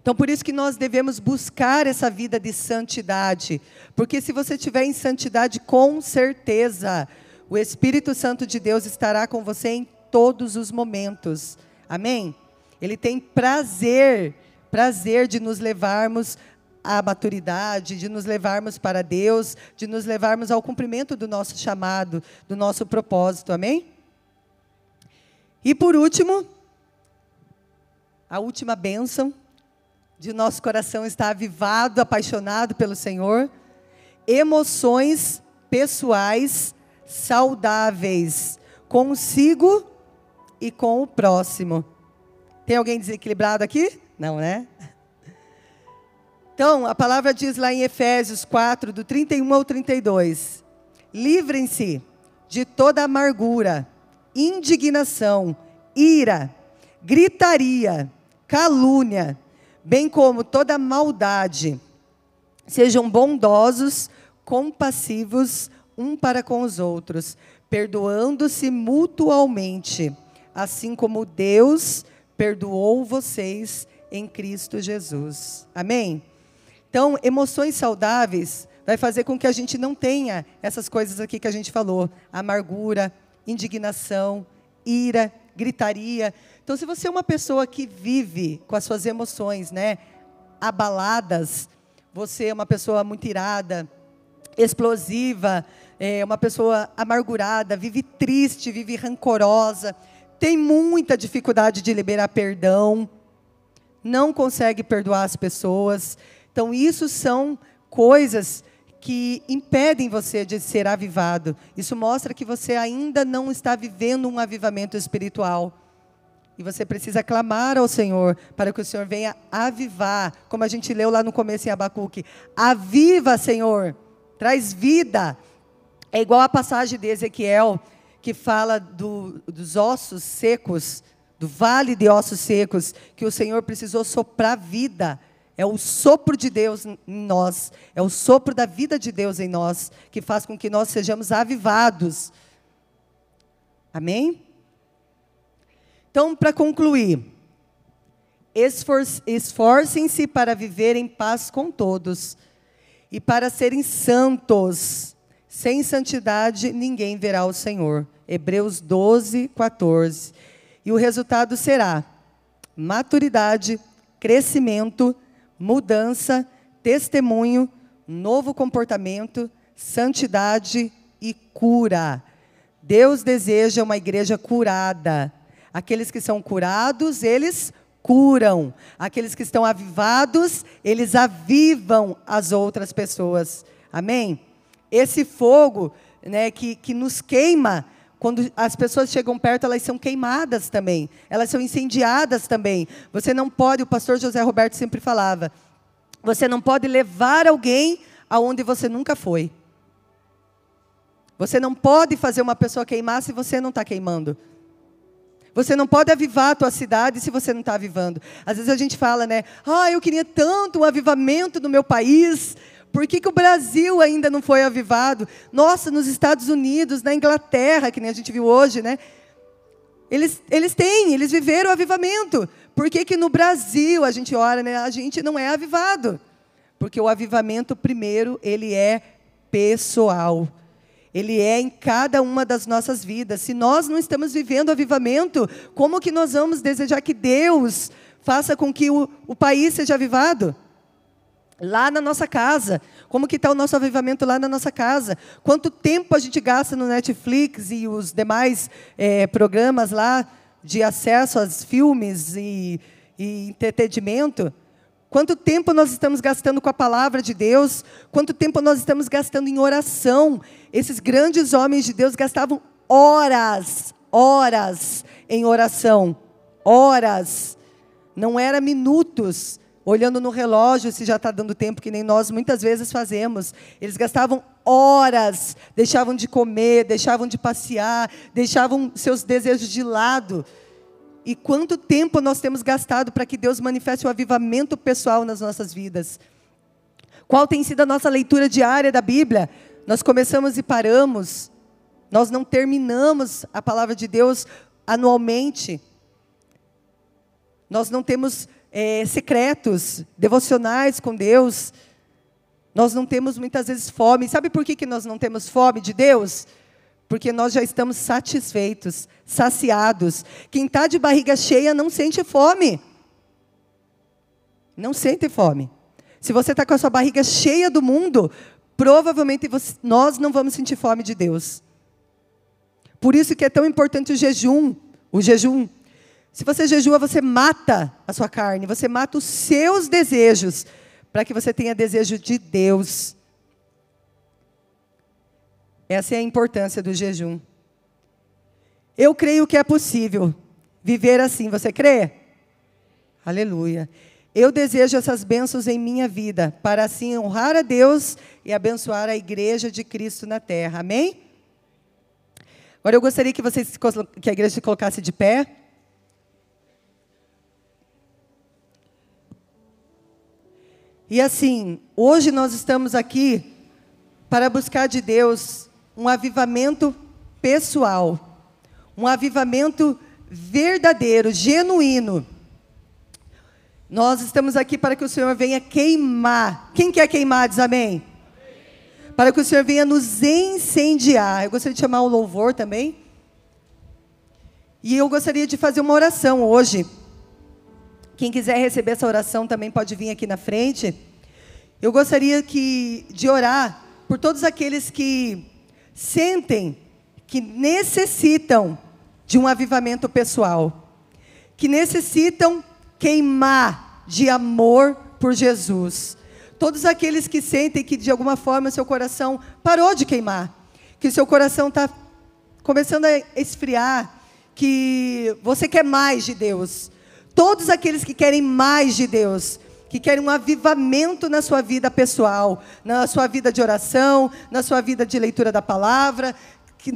Então, por isso que nós devemos buscar essa vida de santidade. Porque se você estiver em santidade, com certeza, o Espírito Santo de Deus estará com você em todos os momentos. Amém? Ele tem prazer, prazer de nos levarmos à maturidade, de nos levarmos para Deus, de nos levarmos ao cumprimento do nosso chamado, do nosso propósito. Amém? E por último, a última bênção de nosso coração estar avivado, apaixonado pelo Senhor, emoções pessoais saudáveis consigo e com o próximo. Tem alguém desequilibrado aqui? Não, né? Então, a palavra diz lá em Efésios 4, do 31 ao 32: Livrem-se de toda amargura, indignação, ira, gritaria, calúnia, bem como toda maldade. Sejam bondosos, compassivos um para com os outros, perdoando-se mutualmente, assim como Deus perdoou vocês em Cristo Jesus. Amém? Então, emoções saudáveis vai fazer com que a gente não tenha essas coisas aqui que a gente falou: amargura, indignação, ira, gritaria. Então, se você é uma pessoa que vive com as suas emoções, né, abaladas, você é uma pessoa muito irada, explosiva, é uma pessoa amargurada, vive triste, vive rancorosa, tem muita dificuldade de liberar perdão, não consegue perdoar as pessoas, então, isso são coisas que impedem você de ser avivado. Isso mostra que você ainda não está vivendo um avivamento espiritual. E você precisa clamar ao Senhor para que o Senhor venha avivar, como a gente leu lá no começo em Abacuque. Aviva, Senhor, traz vida. É igual a passagem de Ezequiel, que fala do, dos ossos secos, do vale de ossos secos, que o Senhor precisou soprar vida é o sopro de Deus em nós, é o sopro da vida de Deus em nós, que faz com que nós sejamos avivados. Amém? Então, para concluir, esforcem-se para viver em paz com todos e para serem santos. Sem santidade ninguém verá o Senhor. Hebreus 12, 14. E o resultado será maturidade, crescimento, mudança, testemunho, novo comportamento, santidade e cura. Deus deseja uma igreja curada. Aqueles que são curados, eles curam. Aqueles que estão avivados, eles avivam as outras pessoas. Amém? Esse fogo né, que, que nos queima quando as pessoas chegam perto, elas são queimadas também, elas são incendiadas também. Você não pode, o pastor José Roberto sempre falava, você não pode levar alguém aonde você nunca foi. Você não pode fazer uma pessoa queimar se você não está queimando. Você não pode avivar a tua cidade se você não está avivando. Às vezes a gente fala, né? Ah, eu queria tanto um avivamento no meu país. Por que, que o Brasil ainda não foi avivado? Nossa, nos Estados Unidos, na Inglaterra, que nem a gente viu hoje, né? Eles, eles têm, eles viveram o avivamento. Por que, que no Brasil a gente ora, né? A gente não é avivado. Porque o avivamento, primeiro, ele é pessoal. Ele é em cada uma das nossas vidas. Se nós não estamos vivendo avivamento, como que nós vamos desejar que Deus faça com que o, o país seja avivado? Lá na nossa casa. Como que está o nosso avivamento lá na nossa casa? Quanto tempo a gente gasta no Netflix e os demais é, programas lá de acesso aos filmes e, e entretenimento? Quanto tempo nós estamos gastando com a palavra de Deus? Quanto tempo nós estamos gastando em oração? Esses grandes homens de Deus gastavam horas, horas em oração. Horas. Não era minutos, olhando no relógio se já está dando tempo, que nem nós muitas vezes fazemos. Eles gastavam horas, deixavam de comer, deixavam de passear, deixavam seus desejos de lado e quanto tempo nós temos gastado para que Deus manifeste o avivamento pessoal nas nossas vidas. Qual tem sido a nossa leitura diária da Bíblia? Nós começamos e paramos. Nós não terminamos a palavra de Deus anualmente. Nós não temos é, secretos, devocionais com Deus. Nós não temos muitas vezes fome. Sabe por que, que nós não temos fome de Deus? porque nós já estamos satisfeitos, saciados. Quem está de barriga cheia não sente fome. Não sente fome. Se você está com a sua barriga cheia do mundo, provavelmente você, nós não vamos sentir fome de Deus. Por isso que é tão importante o jejum. O jejum. Se você jejua, você mata a sua carne, você mata os seus desejos, para que você tenha desejo de Deus. Essa é a importância do jejum. Eu creio que é possível viver assim. Você crê? Aleluia. Eu desejo essas bênçãos em minha vida, para assim honrar a Deus e abençoar a igreja de Cristo na terra. Amém? Agora eu gostaria que vocês que a igreja se colocasse de pé. E assim, hoje nós estamos aqui para buscar de Deus um avivamento pessoal, um avivamento verdadeiro, genuíno. Nós estamos aqui para que o Senhor venha queimar. Quem quer queimar, diz amém? Para que o Senhor venha nos incendiar. Eu gostaria de chamar o louvor também. E eu gostaria de fazer uma oração hoje. Quem quiser receber essa oração também pode vir aqui na frente. Eu gostaria que, de orar por todos aqueles que sentem que necessitam de um avivamento pessoal, que necessitam queimar de amor por Jesus. Todos aqueles que sentem que de alguma forma seu coração parou de queimar, que seu coração está começando a esfriar, que você quer mais de Deus. Todos aqueles que querem mais de Deus, que querem um avivamento na sua vida pessoal, na sua vida de oração, na sua vida de leitura da palavra,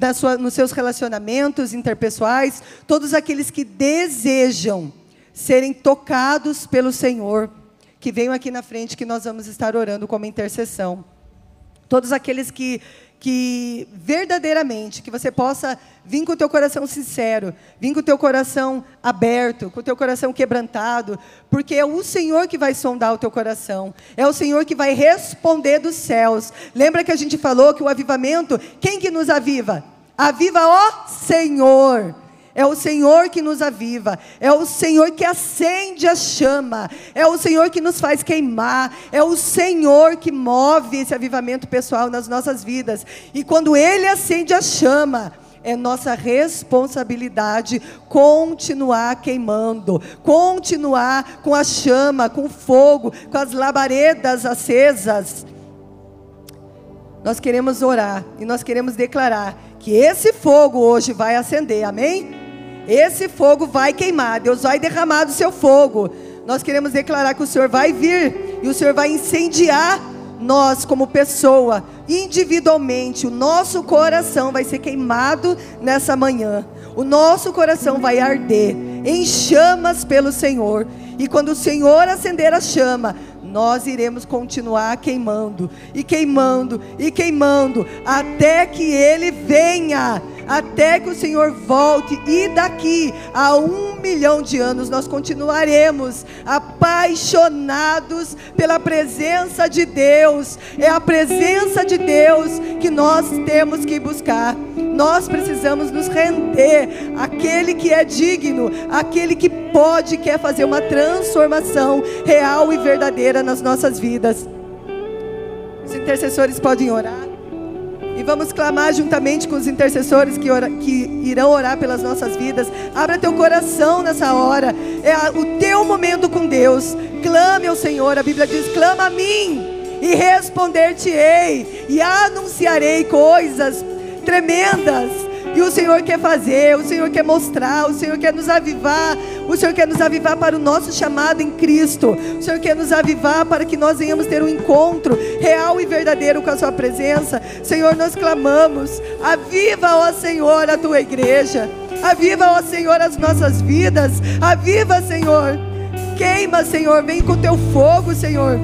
na sua, nos seus relacionamentos interpessoais, todos aqueles que desejam serem tocados pelo Senhor, que venham aqui na frente que nós vamos estar orando como intercessão. Todos aqueles que que verdadeiramente, que você possa vir com o teu coração sincero, vir com o teu coração aberto, com o teu coração quebrantado, porque é o Senhor que vai sondar o teu coração, é o Senhor que vai responder dos céus. Lembra que a gente falou que o avivamento, quem que nos aviva? Aviva o Senhor. É o Senhor que nos aviva, é o Senhor que acende a chama, é o Senhor que nos faz queimar, é o Senhor que move esse avivamento pessoal nas nossas vidas. E quando Ele acende a chama, é nossa responsabilidade continuar queimando, continuar com a chama, com o fogo, com as labaredas acesas. nós queremos orar e nós queremos declarar que esse fogo hoje vai acender, amém? Esse fogo vai queimar, Deus vai derramar do seu fogo. Nós queremos declarar que o Senhor vai vir e o Senhor vai incendiar nós como pessoa, individualmente, o nosso coração vai ser queimado nessa manhã. O nosso coração vai arder em chamas pelo Senhor. E quando o Senhor acender a chama, nós iremos continuar queimando e queimando e queimando até que Ele venha até que o Senhor volte, e daqui a um milhão de anos nós continuaremos apaixonados pela presença de Deus. É a presença de Deus que nós temos que buscar. Nós precisamos nos render àquele que é digno, àquele que pode, quer fazer uma transformação real e verdadeira nas nossas vidas. Os intercessores podem orar. E vamos clamar juntamente com os intercessores que, que irão orar pelas nossas vidas. Abra teu coração nessa hora. É a, o teu momento com Deus. Clame ao Senhor. A Bíblia diz: clama a mim e responder-te-ei e anunciarei coisas tremendas e o Senhor quer fazer, o Senhor quer mostrar, o Senhor quer nos avivar, o Senhor quer nos avivar para o nosso chamado em Cristo. O Senhor quer nos avivar para que nós venhamos ter um encontro real e verdadeiro com a Sua presença. Senhor, nós clamamos, aviva, ó Senhor, a tua igreja. Aviva, ó Senhor, as nossas vidas. Aviva, Senhor. Queima, Senhor. Vem com teu fogo, Senhor.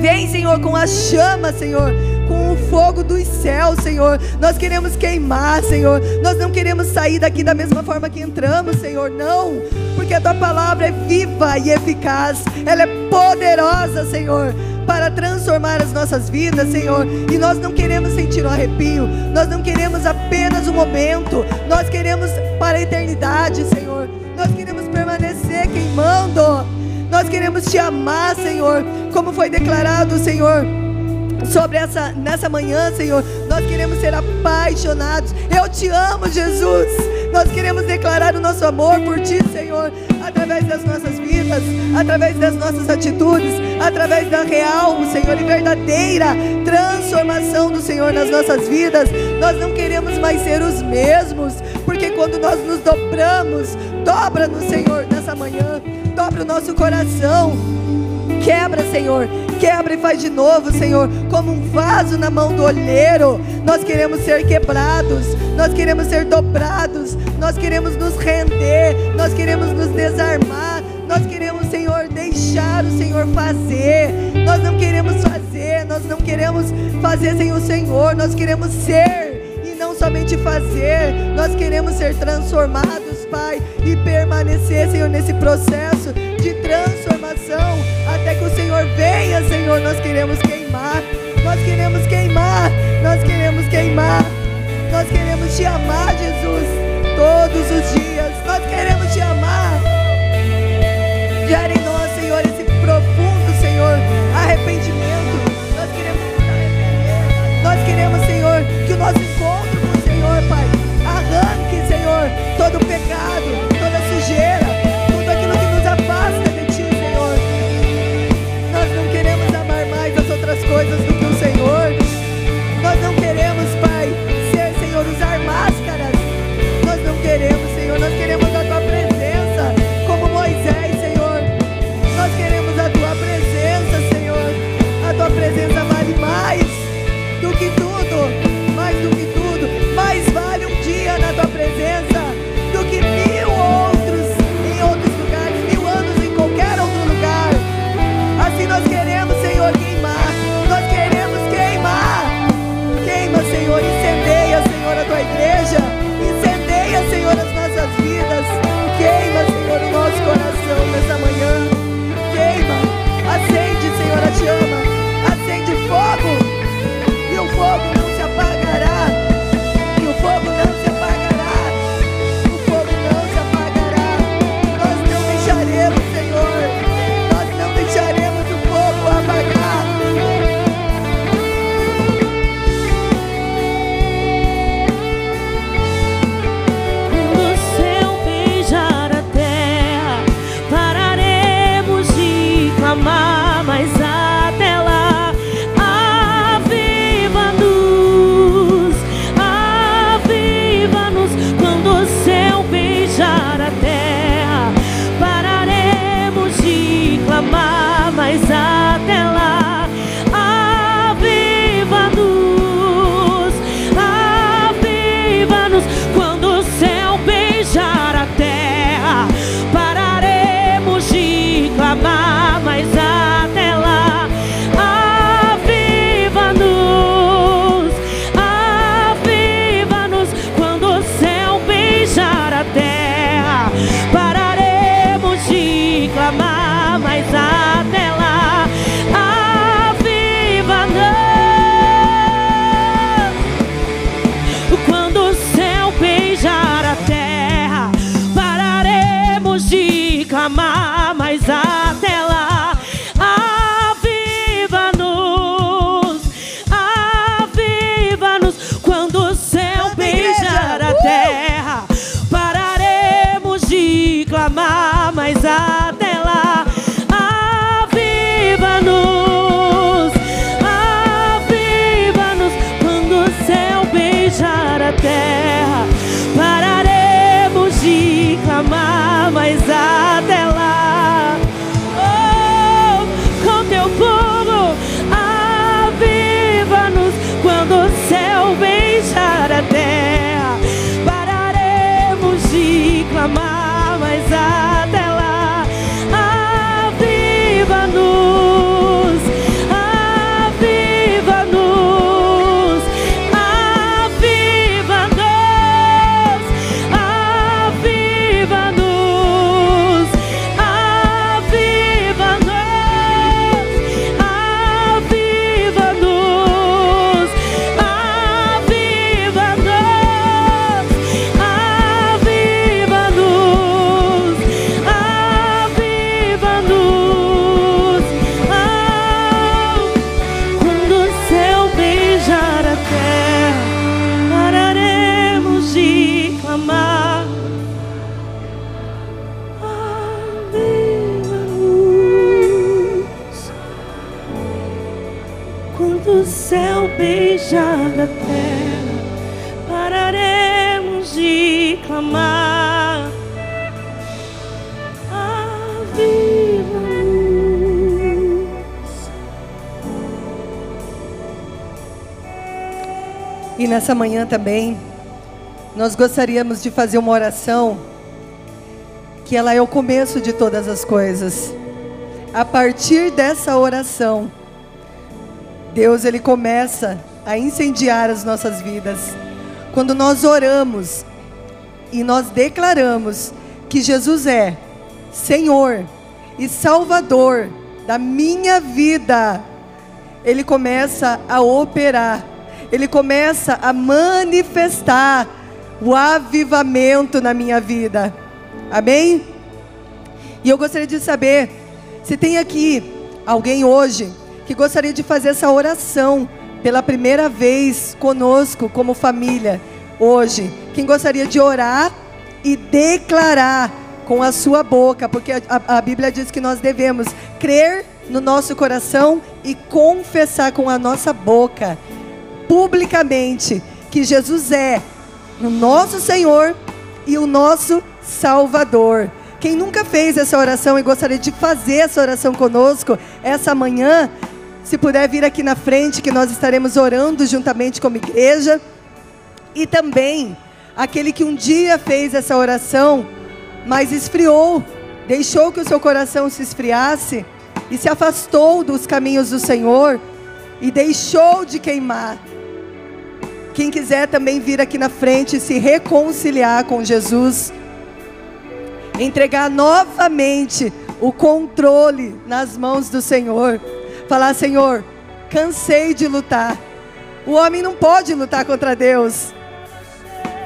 Vem, Senhor, com a chama, Senhor com o fogo dos céus, Senhor. Nós queremos queimar, Senhor. Nós não queremos sair daqui da mesma forma que entramos, Senhor. Não, porque a tua palavra é viva e eficaz. Ela é poderosa, Senhor para transformar as nossas vidas, Senhor. E nós não queremos sentir um arrepio, nós não queremos apenas um momento, nós queremos para a eternidade, Senhor. Nós queremos permanecer queimando, nós queremos te amar, Senhor, como foi declarado, Senhor sobre essa nessa manhã, Senhor. Nós queremos ser apaixonados. Eu te amo, Jesus. Nós queremos declarar o nosso amor por ti, Senhor, através das nossas vidas, através das nossas atitudes, através da real, Senhor, e verdadeira transformação do Senhor nas nossas vidas. Nós não queremos mais ser os mesmos, porque quando nós nos dobramos, dobra no Senhor nessa manhã, dobra o nosso coração. Quebra, Senhor, quebra e faz de novo, Senhor, como um vaso na mão do olheiro. Nós queremos ser quebrados, nós queremos ser dobrados, nós queremos nos render, nós queremos nos desarmar, nós queremos, Senhor, deixar o Senhor fazer. Nós não queremos fazer, nós não queremos fazer sem o Senhor, nós queremos ser e não somente fazer, nós queremos ser transformados, Pai, e permanecer, Senhor, nesse processo de transformação até que o Senhor venha, Senhor. Nós queremos queimar, nós queremos queimar, nós queremos queimar, nós queremos te amar, Jesus, todos os dias. Nós queremos te amar. Gera em nós, Senhor, esse profundo, Senhor, arrependimento. Nós queremos. Nós queremos, Senhor, que o nosso encontro com o Senhor, Pai, arranque, Senhor, todo o pecado, nessa manhã também, nós gostaríamos de fazer uma oração que ela é o começo de todas as coisas. A partir dessa oração, Deus ele começa a incendiar as nossas vidas. Quando nós oramos e nós declaramos que Jesus é Senhor e Salvador da minha vida, ele começa a operar ele começa a manifestar o avivamento na minha vida. Amém? E eu gostaria de saber se tem aqui alguém hoje que gostaria de fazer essa oração pela primeira vez conosco, como família, hoje. Quem gostaria de orar e declarar com a sua boca, porque a, a, Bíblia diz que nós devemos crer no nosso coração e confessar com a nossa boca publicamente que Jesus é o nosso Senhor e o nosso Salvador. Quem nunca fez essa oração e gostaria de fazer essa oração conosco essa manhã, se puder vir aqui na frente, que nós estaremos orando juntamente como igreja. E também aquele que um dia fez essa oração, mas esfriou, deixou que o seu coração se esfriasse e se afastou dos caminhos do Senhor e deixou de queimar. Quem quiser também vir aqui na frente e se reconciliar com Jesus, entregar novamente o controle nas mãos do Senhor, falar: Senhor, cansei de lutar. O homem não pode lutar contra Deus.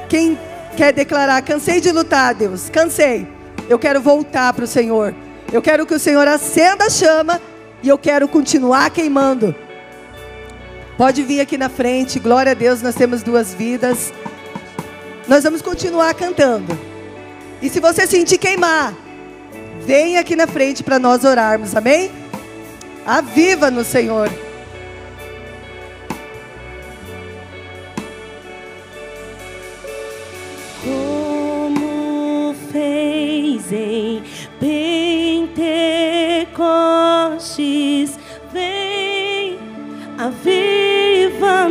Quem quer declarar: cansei de lutar, Deus, cansei. Eu quero voltar para o Senhor. Eu quero que o Senhor acenda a chama e eu quero continuar queimando. Pode vir aqui na frente, glória a Deus, nós temos duas vidas. Nós vamos continuar cantando. E se você sentir queimar, vem aqui na frente para nós orarmos, amém? Aviva no Senhor. Como fez em Pentecostes, vem a vida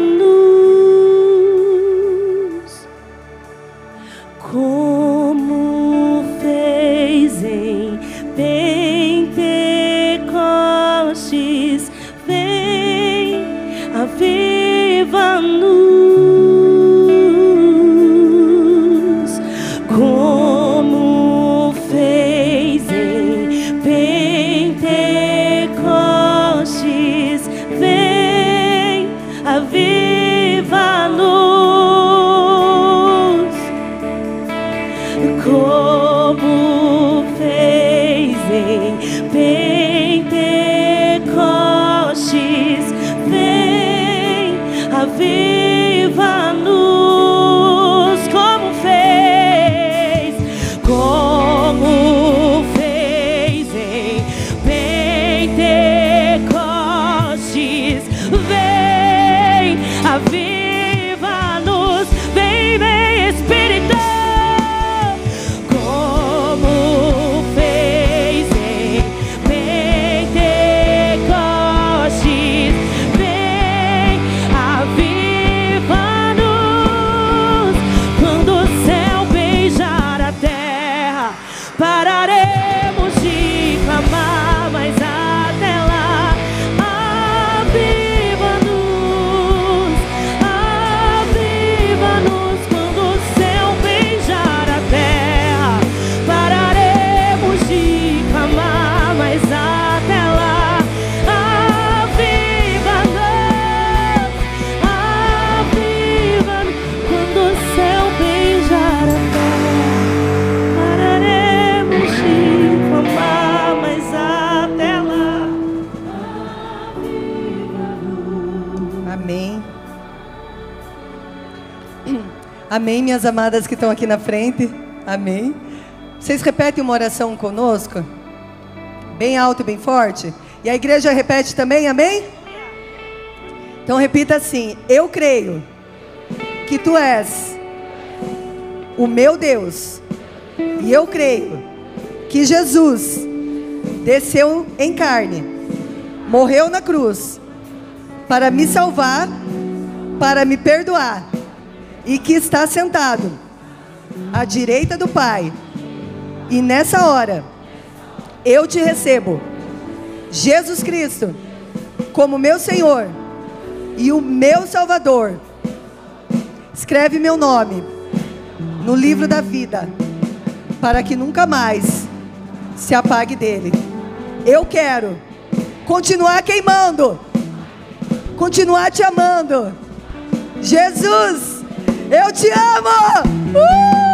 Amém, minhas amadas que estão aqui na frente. Amém. Vocês repetem uma oração conosco? Bem alto e bem forte? E a igreja repete também, amém? Então repita assim: Eu creio que tu és o meu Deus, e eu creio que Jesus desceu em carne, morreu na cruz, para me salvar, para me perdoar, e que está sentado à direita do Pai, e nessa hora eu te recebo, Jesus Cristo, como meu Senhor e o meu Salvador. Escreve meu nome no livro da vida, para que nunca mais se apague dele. Eu quero continuar queimando, continuar te amando. Jesus, eu te amo! Uh!